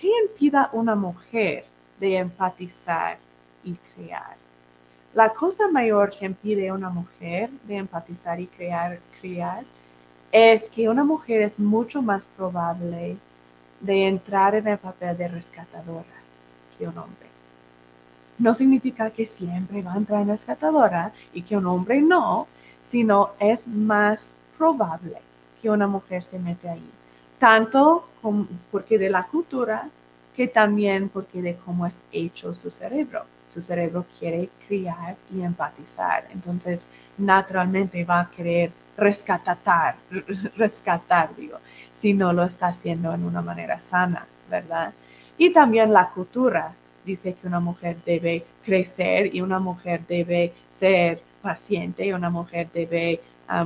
¿qué impida una mujer de empatizar y crear? La cosa mayor que impide a una mujer de empatizar y crear, es que una mujer es mucho más probable de entrar en el papel de rescatadora que un hombre. No significa que siempre va a entrar en rescatadora y que un hombre no, sino es más probable que una mujer se mete ahí, tanto porque de la cultura que también porque de cómo es hecho su cerebro. Su cerebro quiere criar y empatizar, entonces naturalmente va a querer rescatar, rescatar, digo, si no lo está haciendo en una manera sana, ¿verdad? Y también la cultura dice que una mujer debe crecer y una mujer debe ser paciente y una mujer debe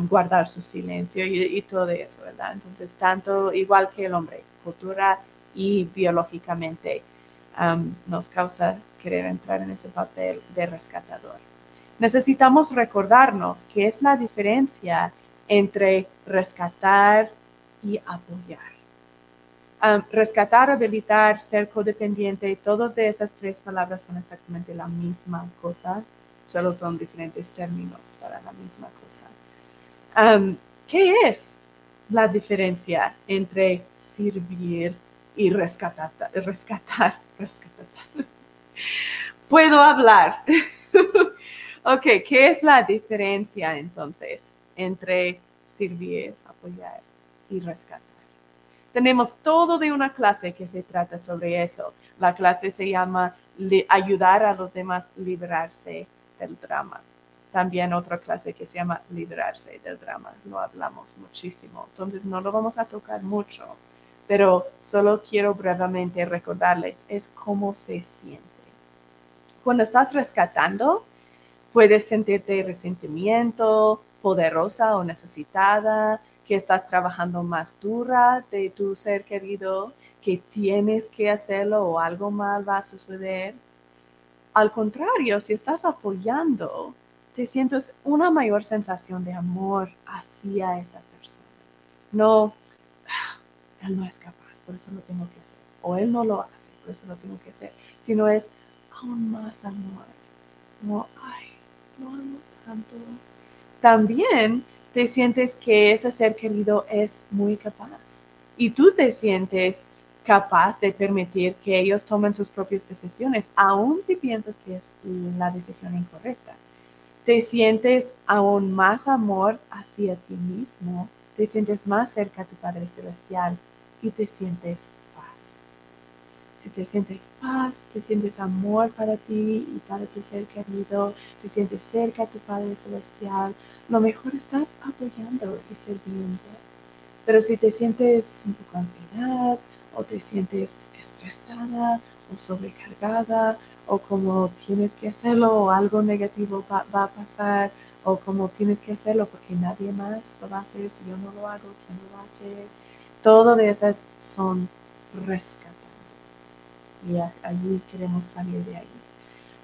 guardar su silencio y, todo eso, ¿verdad? Entonces, tanto igual que el hombre, cultura y biológicamente nos causa querer entrar en ese papel de rescatador. Necesitamos recordarnos qué es la diferencia entre rescatar y apoyar. rescatar, habilitar, ser codependiente, todas de esas tres palabras son exactamente la misma cosa, solo son diferentes términos para la misma cosa. ¿Qué es la diferencia entre servir y rescatar? Rescatar, rescatar. Puedo hablar. ok, ¿qué es la diferencia entonces entre servir, apoyar y rescatar? Tenemos todo de una clase que se trata sobre eso. La clase se llama Ayudar a los demás a librarse del drama también otra clase que se llama librarse del drama. Lo hablamos muchísimo, entonces no lo vamos a tocar mucho, pero solo quiero brevemente recordarles es cómo se siente. Cuando estás rescatando, puedes sentirte resentimiento, poderosa o necesitada, que estás trabajando más dura de tu ser querido, que tienes que hacerlo o algo mal va a suceder. Al contrario, si estás apoyando, te sientes una mayor sensación de amor hacia esa persona. No, ah, él no es capaz, por eso lo tengo que hacer. O él no lo hace, por eso lo tengo que hacer. Sino es aún más amor. Como, ay, lo amo tanto. También te sientes que ese ser querido es muy capaz. Y tú te sientes capaz de permitir que ellos tomen sus propias decisiones, aun si piensas que es la decisión incorrecta te sientes aún más amor hacia ti mismo, te sientes más cerca a tu Padre Celestial y te sientes paz. Si te sientes paz, te sientes amor para ti y para tu ser querido, te sientes cerca a tu Padre Celestial, lo mejor estás apoyando y sirviendo. Pero si te sientes un poco ansiedad o te sientes estresada sobrecargada o como tienes que hacerlo o algo negativo va, a pasar o como tienes que hacerlo porque nadie más lo va a hacer, si yo no lo hago, ¿quién lo va a hacer? Todo de esas son rescatando. y allí queremos salir de ahí.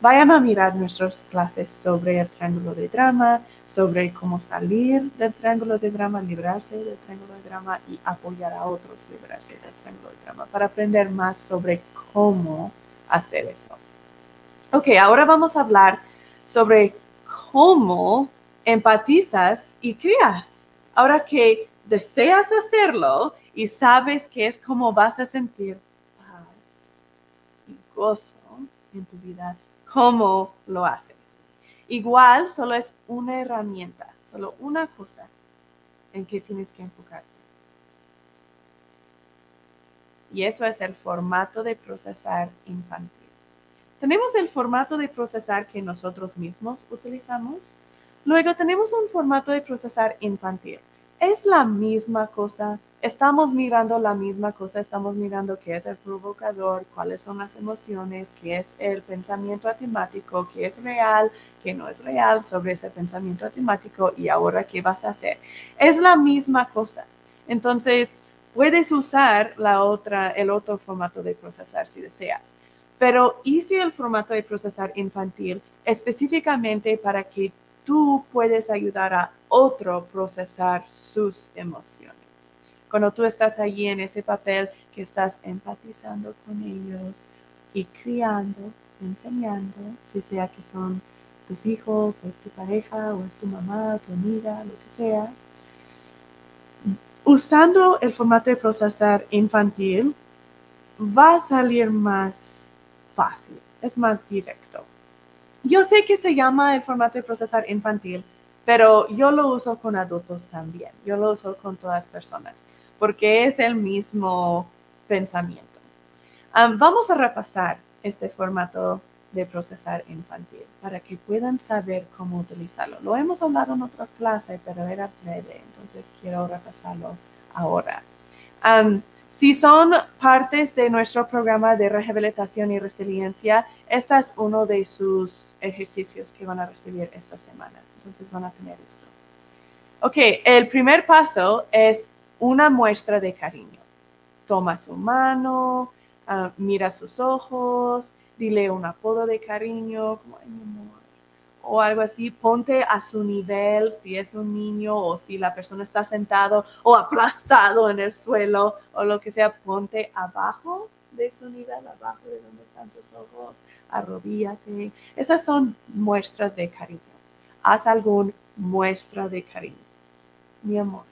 Vayan a mirar nuestras clases sobre el triángulo de drama, sobre cómo salir del triángulo de drama, librarse del triángulo de drama y apoyar a otros a librarse del triángulo de drama para aprender más sobre cómo hacer eso. Ok, ahora vamos a hablar sobre cómo empatizas y crías. Ahora que deseas hacerlo y sabes que es como vas a sentir paz y gozo en tu vida, ¿cómo lo haces? Igual solo es una herramienta, solo una cosa en que tienes que enfocarte. Y eso es el formato de procesar infantil. Tenemos el formato de procesar que nosotros mismos utilizamos. Luego tenemos un formato de procesar infantil. Es la misma cosa. Estamos mirando la misma cosa. Estamos mirando qué es el provocador, cuáles son las emociones, qué es el pensamiento atemático, qué es real, qué no es real sobre ese pensamiento atemático y ahora qué vas a hacer. Es la misma cosa. Entonces, puedes usar la otra, el otro formato de procesar si deseas. Pero hice el formato de procesar infantil específicamente para que tú puedes ayudar a otro procesar sus emociones. Cuando tú estás allí en ese papel que estás empatizando con ellos y criando, enseñando, si sea que son tus hijos, o es tu pareja, o es tu mamá, tu amiga, lo que sea, usando el formato de procesar infantil, va a salir más fácil, es más directo. Yo sé que se llama el formato de procesar infantil, pero yo lo uso con adultos también, yo lo uso con todas personas, porque es el mismo pensamiento. vamos a repasar este formato de procesar infantil para que puedan saber cómo utilizarlo. Lo hemos hablado en otra clase, pero era breve, entonces quiero repasarlo ahora. Si son partes de nuestro programa de rehabilitación y resiliencia, este es uno de sus ejercicios que van a recibir esta semana. Entonces van a tener esto. Ok, el primer paso es una muestra de cariño. Toma su mano, ah, mira sus ojos, dile un apodo de cariño, como, mi amor, o algo así, ponte a su nivel si es un niño o si la persona está sentado o aplastado en el suelo o lo que sea, ponte abajo de su nivel, abajo de donde están sus ojos, arrodíate. Esas son muestras de cariño. Haz algún muestra de cariño. Mi amor,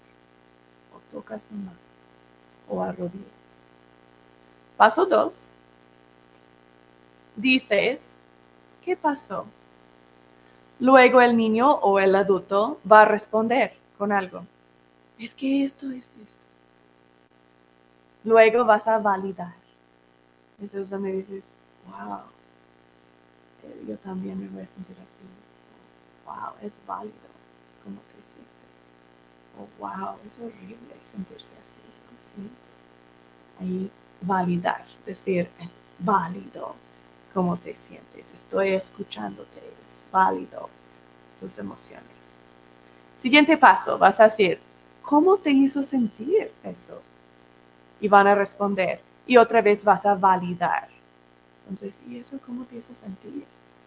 o toca su mano o arrodilla. Paso dos. Dices, ¿qué pasó? Luego el niño o el adulto va a responder con algo. Es que esto, esto, esto. Luego vas a validar. Eso es donde dices, wow, eh, yo también me voy a sentir así. Wow, es válido como te sientes. Oh, wow, es horrible sentirse así. Siento. Ahí validar, decir, es válido cómo te sientes. Estoy escuchándote, es válido tus emociones. Siguiente paso, vas a decir, ¿cómo te hizo sentir eso? Y van a responder. Y otra vez vas a validar. Entonces, ¿y eso cómo te hizo sentir?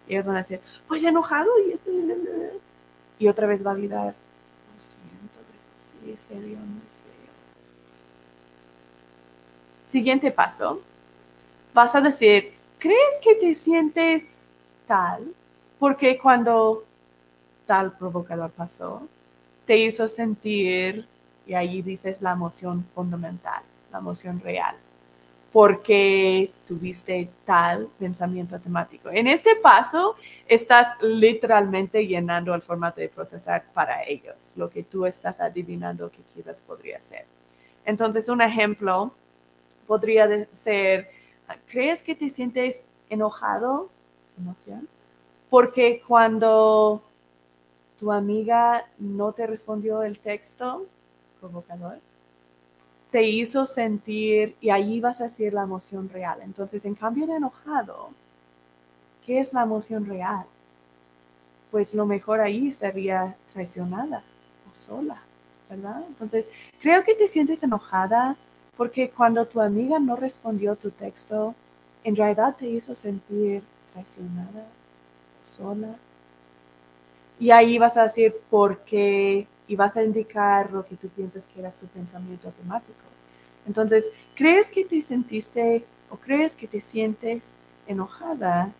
Y ellos van a decir, pues enojado y esto. Y otra vez validar. Lo siento, eso sí, serio, feo. Siguiente paso, vas a decir, ¿crees que te sientes tal? Porque cuando tal provocador pasó, te hizo sentir, y ahí dices la emoción fundamental, la emoción real, porque tuviste tal pensamiento temático. En este paso, estás literalmente llenando el formato de procesar para ellos, lo que tú estás adivinando que quizás podría ser. Entonces, un ejemplo podría ser, ¿crees que te sientes enojado? Emoción. Porque cuando tu amiga no te respondió el texto provocador, te hizo sentir y ahí vas a decir la emoción real. Entonces, en cambio de enojado, ¿qué es la emoción real? Pues lo mejor ahí sería traicionada o sola, ¿verdad? Entonces, creo que te sientes enojada porque cuando tu amiga no respondió tu texto, en realidad te hizo sentir traicionada sola. Y ahí vas a decir por qué y vas a indicar lo que tú piensas que era su pensamiento automático. Entonces, ¿crees que te sentiste o crees que te sientes enojada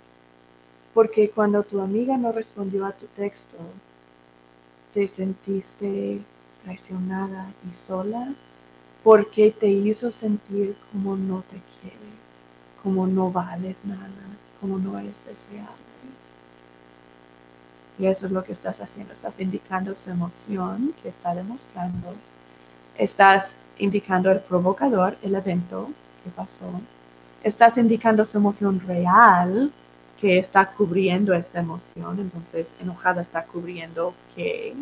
porque cuando tu amiga no respondió a tu texto, te sentiste traicionada y sola? Porque te hizo sentir como no te quiere, como no vales nada, como no eres deseable. Y eso es lo que estás haciendo. Estás indicando su emoción que está demostrando. Estás indicando el provocador, el evento que pasó. Estás indicando su emoción real que está cubriendo esta emoción. Entonces, enojada está cubriendo que.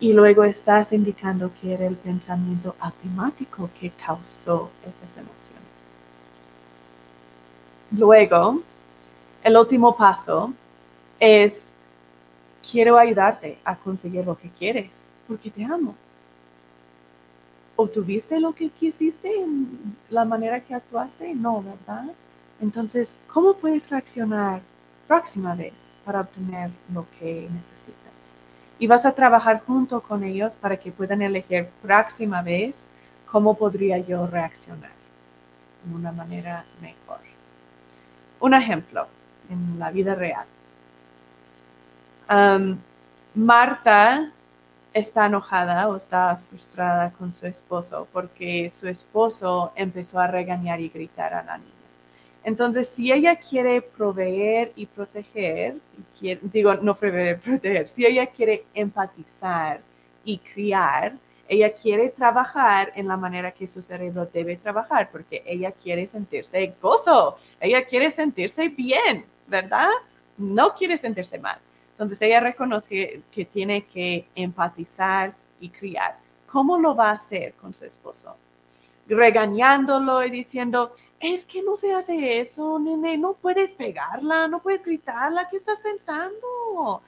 Y luego estás indicando que era el pensamiento automático que causó esas emociones. Luego, el último paso es quiero ayudarte a conseguir lo que quieres, porque te amo. ¿Obtuviste lo que quisiste en la manera que actuaste? No, ¿verdad? Entonces, ¿cómo puedes reaccionar próxima vez para obtener lo que necesitas? Y vas a trabajar junto con ellos para que puedan elegir próxima vez cómo podría yo reaccionar de una manera mejor. Un ejemplo en la vida real. Marta está enojada o está frustrada con su esposo porque su esposo empezó a regañar y gritar a la niña. Entonces, si ella quiere proveer y proteger, digo, no proveer, proteger, si ella quiere empatizar y criar, ella quiere trabajar en la manera que su cerebro debe trabajar, porque ella quiere sentirse gozo, ella quiere sentirse bien, ¿verdad? No quiere sentirse mal. Entonces ella reconoce que, tiene que empatizar y criar. ¿Cómo lo va a hacer con su esposo? Regañándolo y diciendo, es que no se hace eso, nene, no puedes pegarla, no puedes gritarla, ¿qué estás pensando?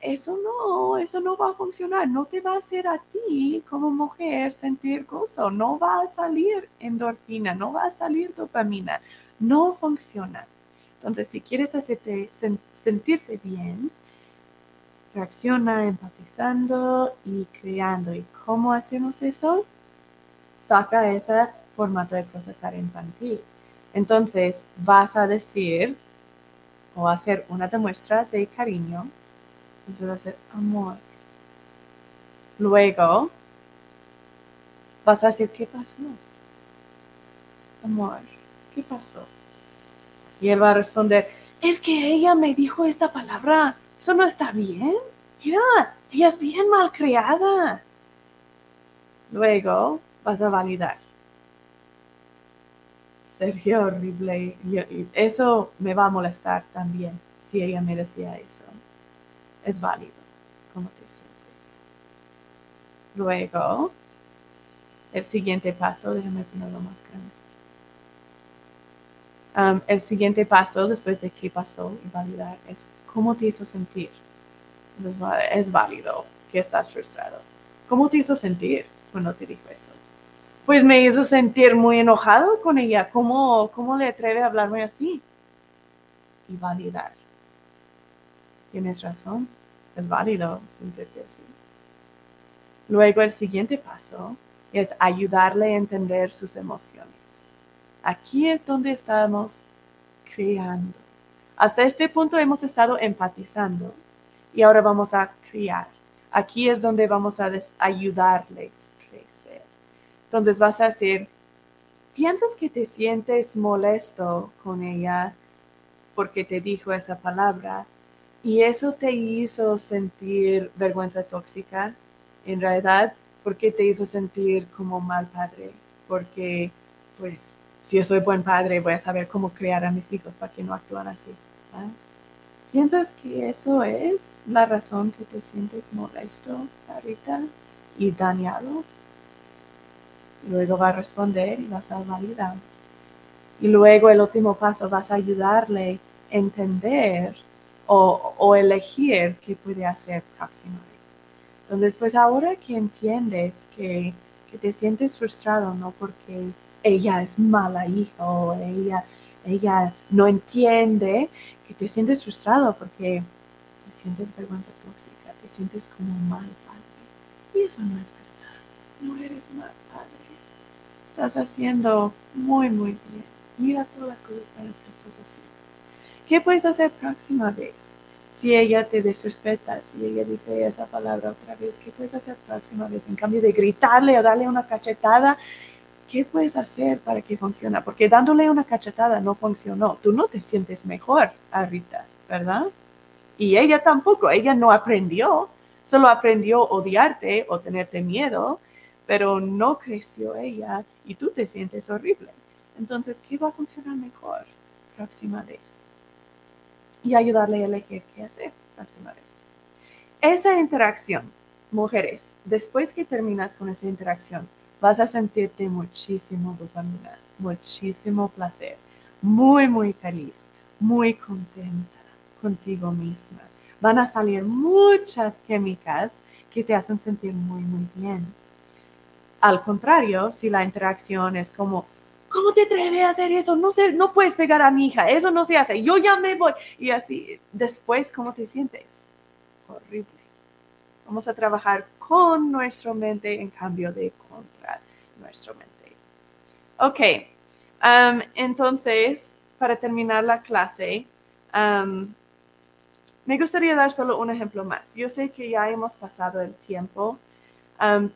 Eso no, eso no va a funcionar, no te va a hacer a ti como mujer sentir gozo, no va a salir endorfina, no va a salir dopamina, no funciona. Entonces, si quieres hacerte sentirte bien, reacciona empatizando y creando. ¿Y cómo hacemos eso? Saca ese formato de procesar infantil. Entonces vas a decir o hacer una demuestra de cariño. Entonces va a ser amor. Luego vas a decir, ¿qué pasó? Amor, ¿qué pasó? Y él va a responder, es que ella me dijo esta palabra eso no está bien. Mira, ella es bien mal creada. Luego vas a validar. Sería horrible. eso me va a molestar también si ella me decía eso. Es válido. ¿Cómo te sientes? Luego, el siguiente paso, déjame ponerlo más grande. Um, el siguiente paso, después de que pasó y validar, es ¿Cómo te hizo sentir? es válido que estás frustrado. ¿Cómo te hizo sentir cuando te dijo eso? Pues me hizo sentir muy enojado con ella. ¿Cómo, cómo le atreve a hablarme así? Y validar. Tienes razón. Es válido sentirte así. Luego el siguiente paso es ayudarle a entender sus emociones. Aquí es donde estamos creando. Hasta este punto hemos estado empatizando y ahora vamos a criar. Aquí es donde vamos a ayudarles. Entonces vas a decir, ¿piensas que te sientes molesto con ella porque te dijo esa palabra y eso te hizo sentir vergüenza tóxica? En realidad, ¿por qué te hizo sentir como mal padre? Porque, pues, si yo soy buen padre, voy a saber cómo criar a mis hijos para que no actúen así. ¿Piensas que eso es la razón que te sientes molesto ahorita y dañado? Luego va a responder y vas a validar. Y luego el último paso vas a ayudarle a entender o, elegir qué puede hacer próxima vez. Entonces, pues ahora que entiendes que, que te sientes frustrado, no porque ella es mala hija o ella ella no entiende que te sientes frustrado porque te sientes vergüenza tóxica, te sientes como mal padre. Y eso no es verdad. No eres mal padre. Estás haciendo muy, muy bien. Mira todas las cosas buenas que estás haciendo. ¿Qué puedes hacer próxima vez? Si ella te desrespeta, si ella dice esa palabra otra vez, ¿qué puedes hacer próxima vez? En cambio de gritarle o darle una cachetada, ¿qué puedes hacer para que funcione? Porque dándole una cachetada no funcionó. Tú no te sientes mejor ahorita, ¿verdad? Y ella tampoco, ella no aprendió, solo aprendió odiarte o tenerte miedo, pero no creció ella y tú te sientes horrible. Entonces, ¿qué va a funcionar mejor próxima vez? y ayudarle a elegir qué hacer próxima vez. Esa interacción, mujeres, después que terminas con esa interacción, vas a sentirte muchísimo dopamina, muchísimo placer, muy, muy feliz, muy contenta contigo misma. Van a salir muchas químicas que te hacen sentir muy, muy bien. Al contrario, si la interacción es como, ¿cómo te atreves a hacer eso? No, sé, no puedes pegar a mi hija, eso no se hace, yo ya me voy. Y así, después, ¿cómo te sientes? Horrible. Vamos a trabajar con nuestra mente en cambio de contra nuestra mente. Ok, um, entonces, para terminar la clase, um, me gustaría dar solo un ejemplo más. Yo sé que ya hemos pasado el tiempo,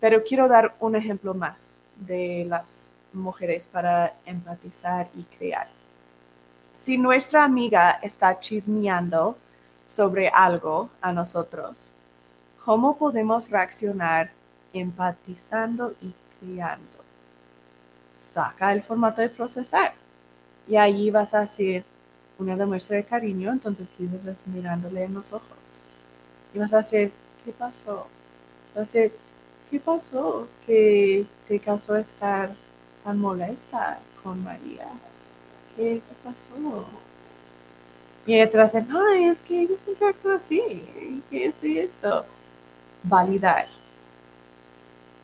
pero quiero dar un ejemplo más de las mujeres para empatizar y crear. Si nuestra amiga está chismeando sobre algo a nosotros, ¿cómo podemos reaccionar empatizando y creando? Saca el formato de procesar y allí vas a hacer una demuestra de cariño, entonces dices mirándole en los ojos y vas a hacer, ¿qué pasó? Vas a ¿qué pasó que te causó estar tan molesta con María. ¿Qué, pasó? Y te va ay, es que ella siempre actúa así, que esto y esto. Validar.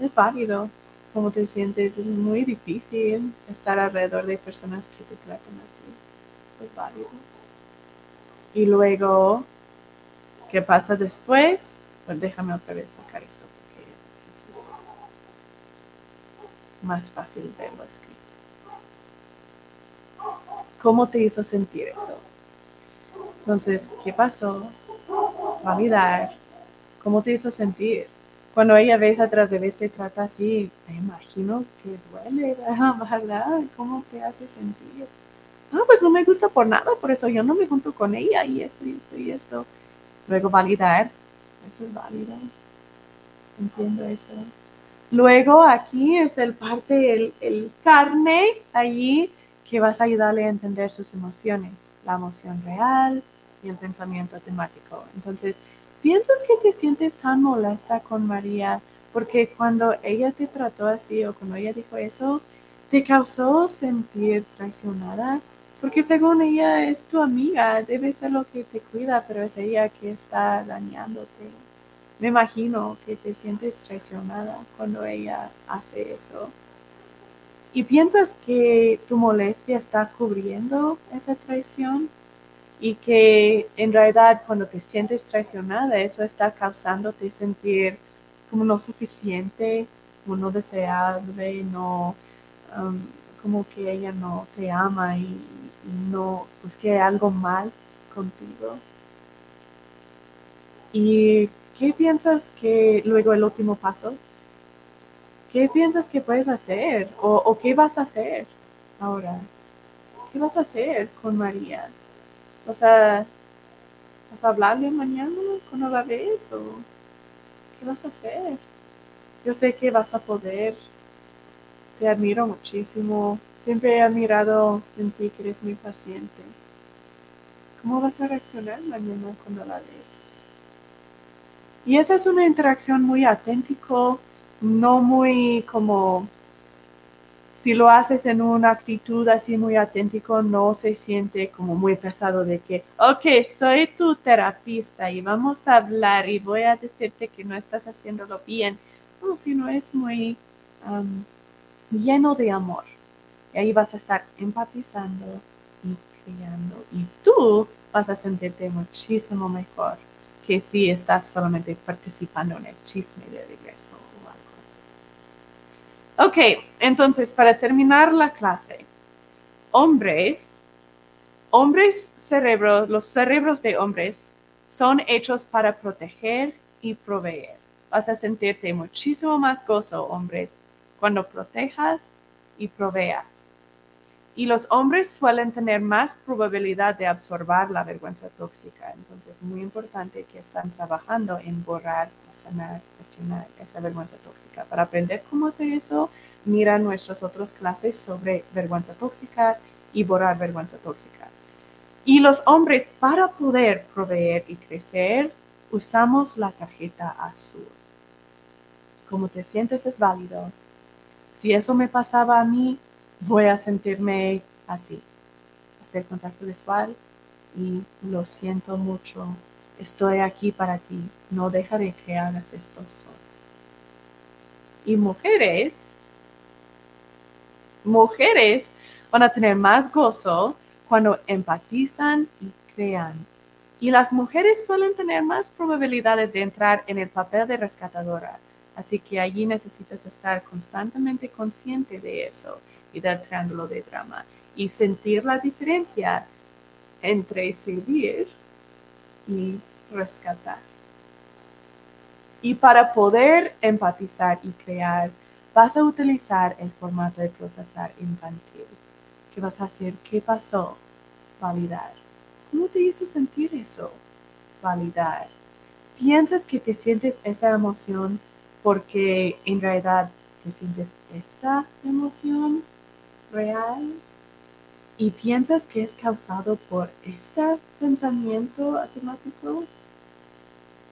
Es válido cómo te sientes. Es muy difícil estar alrededor de personas que te tratan así. Es válido. Y luego, ¿qué pasa después? Pues déjame otra vez sacar esto más fácil verlo escrito. ¿Cómo te hizo sentir eso? Entonces, ¿qué pasó? Validar. ¿Cómo te hizo sentir? Cuando ella vez atrás de vez se trata así, me imagino que duele, ¿verdad? ¿Cómo te hace sentir? Ah, pues no me gusta por nada, por eso yo no me junto con ella y esto y esto y esto. Luego validar, eso es válido. Entiendo eso. Luego aquí es el parte, el, carne allí que vas a ayudarle a entender sus emociones, la emoción real y el pensamiento temático. Entonces, piensas que te sientes tan molesta con María porque cuando ella te trató así o cuando ella dijo eso, te causó sentir traicionada, porque según ella es tu amiga, debe ser lo que te cuida, pero es ella que está dañándote. Me imagino que te sientes traicionada cuando ella hace eso. Y piensas que tu molestia está cubriendo esa traición y que en realidad cuando te sientes traicionada, eso está causándote sentir como no suficiente, como no deseable, no, um, como que ella no te ama y, no, pues que hay algo mal contigo. Y ¿qué piensas que luego el último paso? ¿Qué piensas que puedes hacer? ¿O, qué vas a hacer ahora? ¿Qué vas a hacer con María? ¿Vas a, ¿Vas a hablarle mañana cuando la ves? ¿O qué vas a hacer? Yo sé que vas a poder. Te admiro muchísimo. Siempre he admirado en ti que eres muy paciente. ¿Cómo vas a reaccionar mañana cuando la ves? Y esa es una interacción muy auténtico, no muy como, si lo haces en una actitud así muy auténtico, no se siente como muy pesado de que, ok, soy tu terapista y vamos a hablar y voy a decirte que no estás haciéndolo bien. No, sino es muy lleno de amor. Y ahí vas a estar empatizando y creando. Y tú vas a sentirte muchísimo mejor que si estás solamente participando en el chisme de regreso o algo así. Ok, entonces para terminar la clase, hombres, hombres cerebros, los cerebros de hombres son hechos para proteger y proveer. Vas a sentirte muchísimo más gozo, hombres, cuando protejas y proveas. Y los hombres suelen tener más probabilidad de absorber la vergüenza tóxica. Entonces, es muy importante que están trabajando en borrar, sanar, gestionar esa vergüenza tóxica. Para aprender cómo hacer eso, mira nuestras otras clases sobre vergüenza tóxica y borrar vergüenza tóxica. Y los hombres, para poder proveer y crecer, usamos la tarjeta azul. Como te sientes es válido. Si eso me pasaba a mí, voy a sentirme así. Hacer contacto visual y lo siento mucho. Estoy aquí para ti. No dejaré que hagas esto solo. Y mujeres, mujeres van a tener más gozo cuando empatizan y crean. Y las mujeres suelen tener más probabilidades de entrar en el papel de rescatadora. Así que allí necesitas estar constantemente consciente de eso y del triángulo de drama y sentir la diferencia entre servir y rescatar. Y para poder empatizar y crear, vas a utilizar el formato de procesar infantil. ¿Qué vas a hacer? ¿Qué pasó? Validar. ¿Cómo te hizo sentir eso? Validar. ¿Piensas que te sientes esa emoción porque en realidad te sientes esta emoción? Real y piensas que es causado por este pensamiento automático.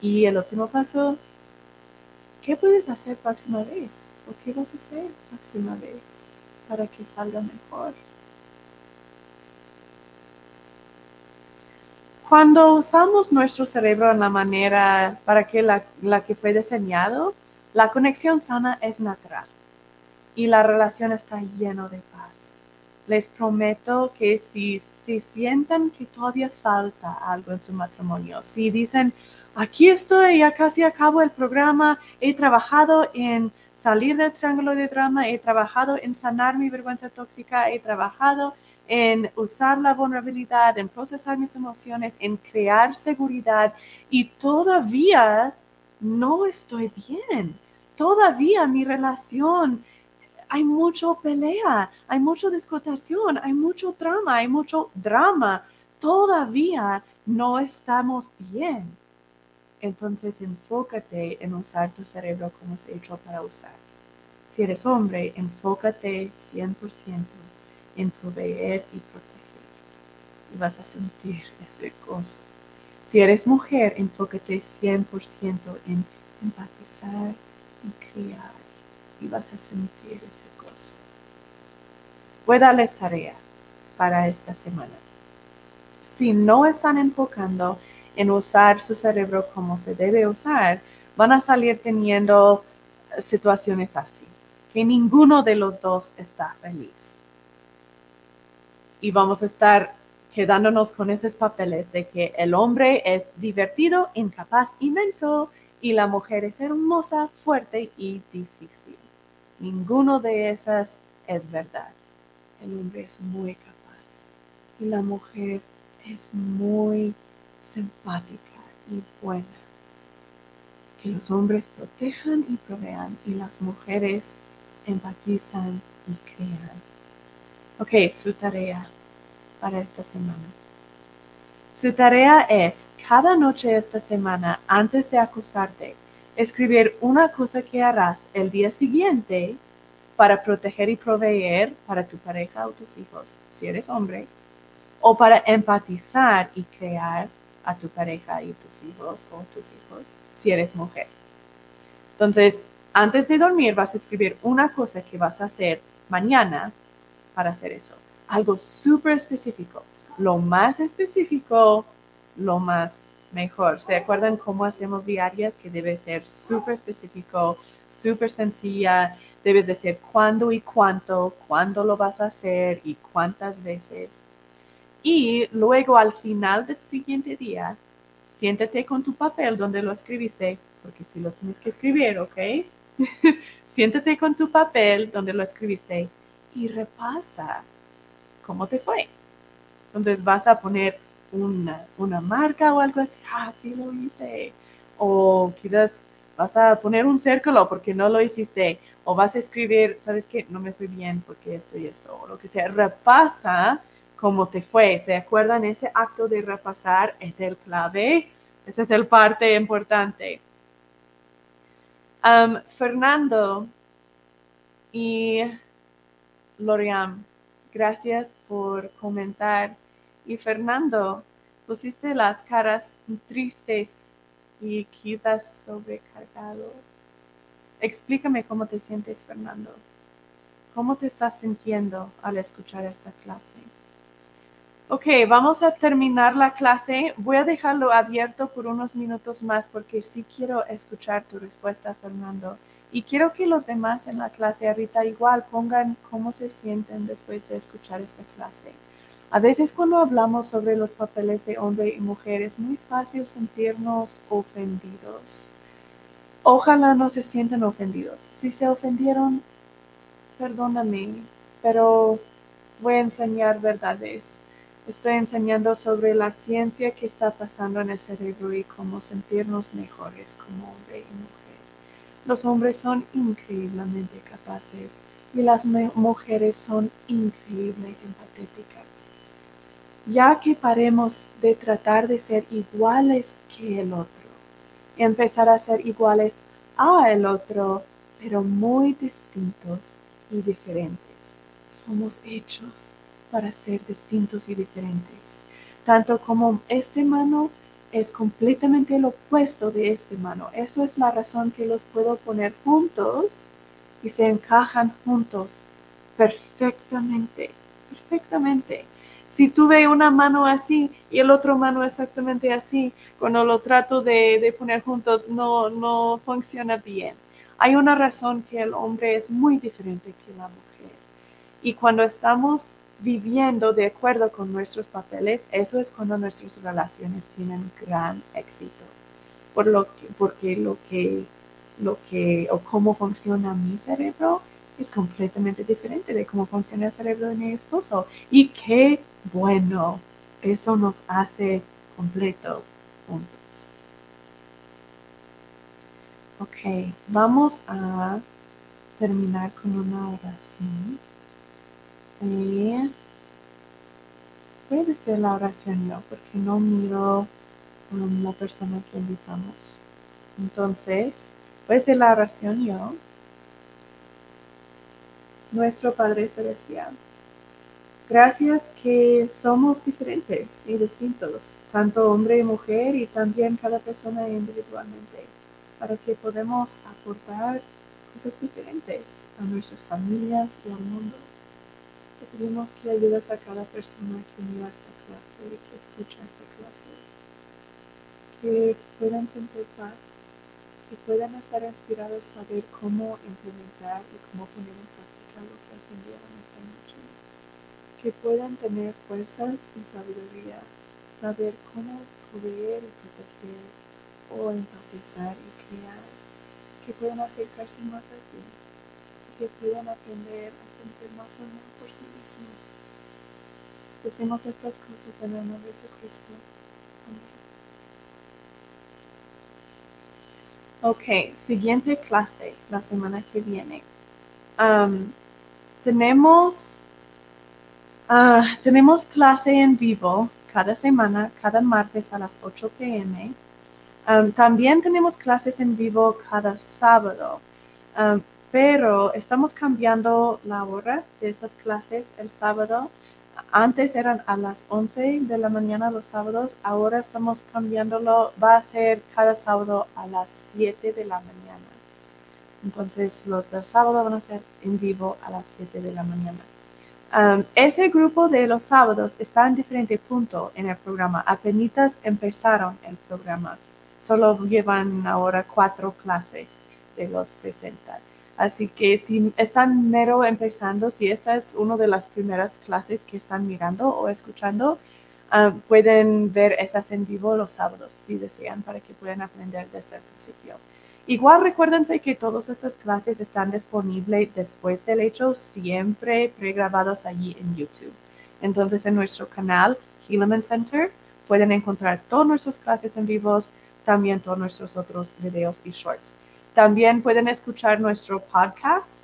Y el último paso, ¿qué puedes hacer próxima vez? ¿O qué vas a hacer próxima vez para que salga mejor? Cuando usamos nuestro cerebro en la manera para que la, la que fue diseñado, la conexión sana es natural y la relación está llena de paz. Les prometo que si, si sientan que todavía falta algo en su matrimonio, si dicen, aquí estoy, ya casi acabo el programa, he trabajado en salir del triángulo de drama, he trabajado en sanar mi vergüenza tóxica, he trabajado en usar la vulnerabilidad, en procesar mis emociones, en crear seguridad y todavía no estoy bien. Todavía mi relación hay mucho pelea, hay mucha discutación, hay mucho drama, hay mucho drama. Todavía no estamos bien. Entonces enfócate en usar tu cerebro como se hecho para usar. Si eres hombre, enfócate 100% en proveer y proteger. Y vas a sentir ese gozo. Si eres mujer, enfócate 100% en empatizar y criar y vas a sentir ese gozo. Voy a darles tarea para esta semana. Si no están enfocando en usar su cerebro como se debe usar, van a salir teniendo situaciones así, que ninguno de los dos está feliz. Y vamos a estar quedándonos con esos papeles de que el hombre es divertido, incapaz, inmenso, y la mujer es hermosa, fuerte y difícil. Ninguno de esas es verdad. El hombre es muy capaz y la mujer es muy simpática y buena. Que los hombres protejan y provean y las mujeres empatizan y crean. Ok, su tarea para esta semana. Su tarea es cada noche esta semana, antes de acostarte, escribir una cosa que harás el día siguiente para proteger y proveer para tu pareja o tus hijos, si eres hombre, o para empatizar y crear a tu pareja y tus hijos o tus hijos, si eres mujer. Entonces, antes de dormir vas a escribir una cosa que vas a hacer mañana para hacer eso. Algo súper específico. Lo más específico, lo más mejor. ¿Se acuerdan cómo hacemos diarias? Que debe ser súper específico, súper sencilla. Debes decir cuándo y cuánto, cuándo lo vas a hacer y cuántas veces. Y luego al final del siguiente día, siéntate con tu papel donde lo escribiste, porque si lo tienes que escribir, ¿ok? siéntate con tu papel donde lo escribiste y repasa cómo te fue. Entonces vas a poner una, una marca o algo así, ah, sí lo hice. O quizás vas a poner un círculo porque no lo hiciste. O vas a escribir, sabes que no me fue bien porque esto y esto, o lo que sea. Repasa cómo te fue. ¿Se acuerdan? Ese acto de repasar es el clave. Esa es el parte importante. Fernando y Loriam, gracias por comentar. Y Fernando, pusiste las caras tristes y quizás sobrecargado. Explícame cómo te sientes, Fernando. ¿Cómo te estás sintiendo al escuchar esta clase? Ok, vamos a terminar la clase. Voy a dejarlo abierto por unos minutos más porque sí quiero escuchar tu respuesta, Fernando. Y quiero que los demás en la clase ahorita igual pongan cómo se sienten después de escuchar esta clase. A veces cuando hablamos sobre los papeles de hombre y mujer es muy fácil sentirnos ofendidos. Ojalá no se sientan ofendidos. Si se ofendieron, perdóname, pero voy a enseñar verdades Estoy enseñando sobre la ciencia que está pasando en el cerebro y cómo sentirnos mejores como hombre y mujer. Los hombres son increíblemente capaces y las mujeres son increíblemente empatéticas. Ya que paremos de tratar de ser iguales que el otro, empezar a ser iguales a el otro, pero muy distintos y diferentes. Somos hechos para ser distintos y diferentes. Tanto como este mano es completamente el opuesto de este mano. Eso es la razón que los puedo poner juntos y se encajan juntos perfectamente, perfectamente. Si tuve una mano así y el otro mano exactamente así, cuando lo trato de, de poner juntos no, no funciona bien. Hay una razón que el hombre es muy diferente que la mujer. Y cuando estamos viviendo de acuerdo con nuestros papeles, eso es cuando nuestras relaciones tienen gran éxito. Por lo que, porque lo que, lo que, o cómo funciona mi cerebro es completamente diferente de cómo funciona el cerebro de mi esposo. Y qué bueno, eso nos hace completo juntos. Ok, vamos a terminar con una oración. Y voy a decir la oración yo porque no miro um, la persona que invitamos. Entonces, voy a decir la oración yo. Nuestro Padre Celestial. Gracias que somos diferentes y distintos, tanto hombre y mujer y también cada persona individualmente, para que podamos aportar cosas diferentes a nuestras familias y al mundo. Te pedimos que ayudes a cada persona que mira esta clase y que escucha esta clase. Que puedan sentir paz, que puedan estar inspirados a saber cómo implementar y cómo poner en práctica lo que aprendieron esta noche. Que puedan tener fuerzas y sabiduría, saber cómo proveer y proteger o empatizar y crear. Que puedan acercarse más a ti que puedan aprender a sentir más amor por sí mismos. Decimos estas cosas en el nombre de Jesucristo. Amén. Ok, siguiente clase la semana que viene. tenemos, uh, tenemos clase en vivo cada semana, cada martes a las 8 pm. también tenemos clases en vivo cada sábado pero estamos cambiando la hora de esas clases el sábado. Antes eran a las 11 de la mañana los sábados, ahora estamos cambiándolo, va a ser cada sábado a las 7 de la mañana. Entonces los del sábado van a ser en vivo a las 7 de la mañana. Um, ese grupo de los sábados está en diferente punto en el programa. Apenas empezaron el programa. Solo llevan ahora cuatro clases de los 60. Así que si están mero empezando, si esta es una de las primeras clases que están mirando o escuchando, pueden ver esas en vivo los sábados si desean para que puedan aprender desde el principio. Igual recuérdense que todas estas clases están disponibles después del hecho, siempre pregrabados allí en YouTube. Entonces en nuestro canal Helaman Center pueden encontrar todas nuestras clases en vivos, también todos nuestros otros videos y shorts. También pueden escuchar nuestro podcast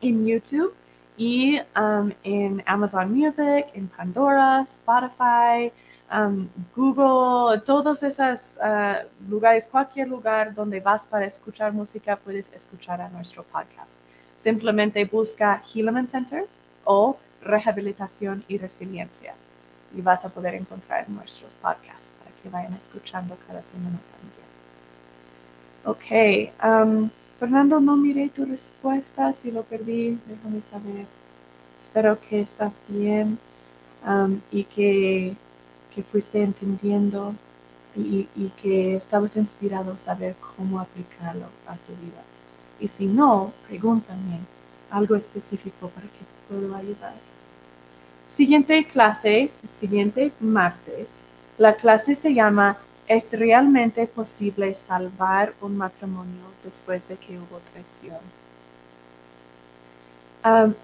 en YouTube y um, en Amazon Music, en Pandora, Spotify, Google, todos esos uh, lugares, cualquier lugar donde vas para escuchar música, puedes escuchar a nuestro podcast. Simplemente busca Helaman Center o Rehabilitación y Resiliencia y vas a poder encontrar nuestros podcasts para que vayan escuchando cada semana también. Ok. Fernando, no miré tu respuesta. Si lo perdí, déjame saber. Espero que estás bien y que, que, fuiste entendiendo y, que estabas inspirado a saber cómo aplicarlo a tu vida. Y si no, pregúntame algo específico para que te pueda ayudar. Siguiente clase, siguiente martes. La clase se llama ¿Es realmente posible salvar un matrimonio después de que hubo traición?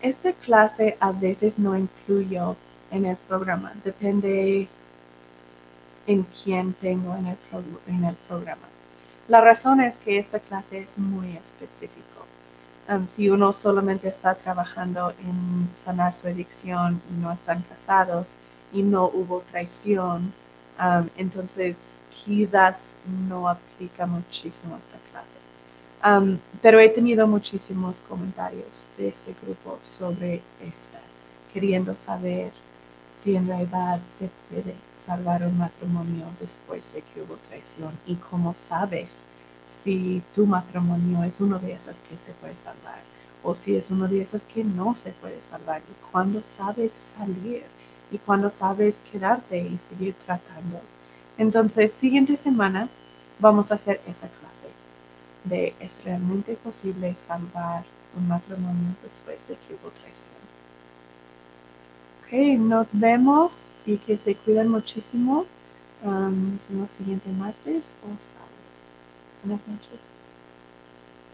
esta clase a veces no incluyo en el programa, depende en quién tengo en el, en el programa. La razón es que esta clase es muy específico. si uno solamente está trabajando en sanar su adicción y no están casados y no hubo traición, entonces quizás no aplica muchísimo esta clase. pero he tenido muchísimos comentarios de este grupo sobre esta, queriendo saber si en realidad se puede salvar un matrimonio después de que hubo traición y cómo sabes si tu matrimonio es uno de esas que se puede salvar o si es uno de esas que no se puede salvar y cuándo sabes salir y cuando sabes quedarte y seguir tratando. Entonces, siguiente semana vamos a hacer esa clase de ¿es realmente posible salvar un matrimonio después de que hubo traición? Ok, nos vemos y que se cuiden muchísimo. Um, nos vemos siguiente martes o sábado. Buenas noches.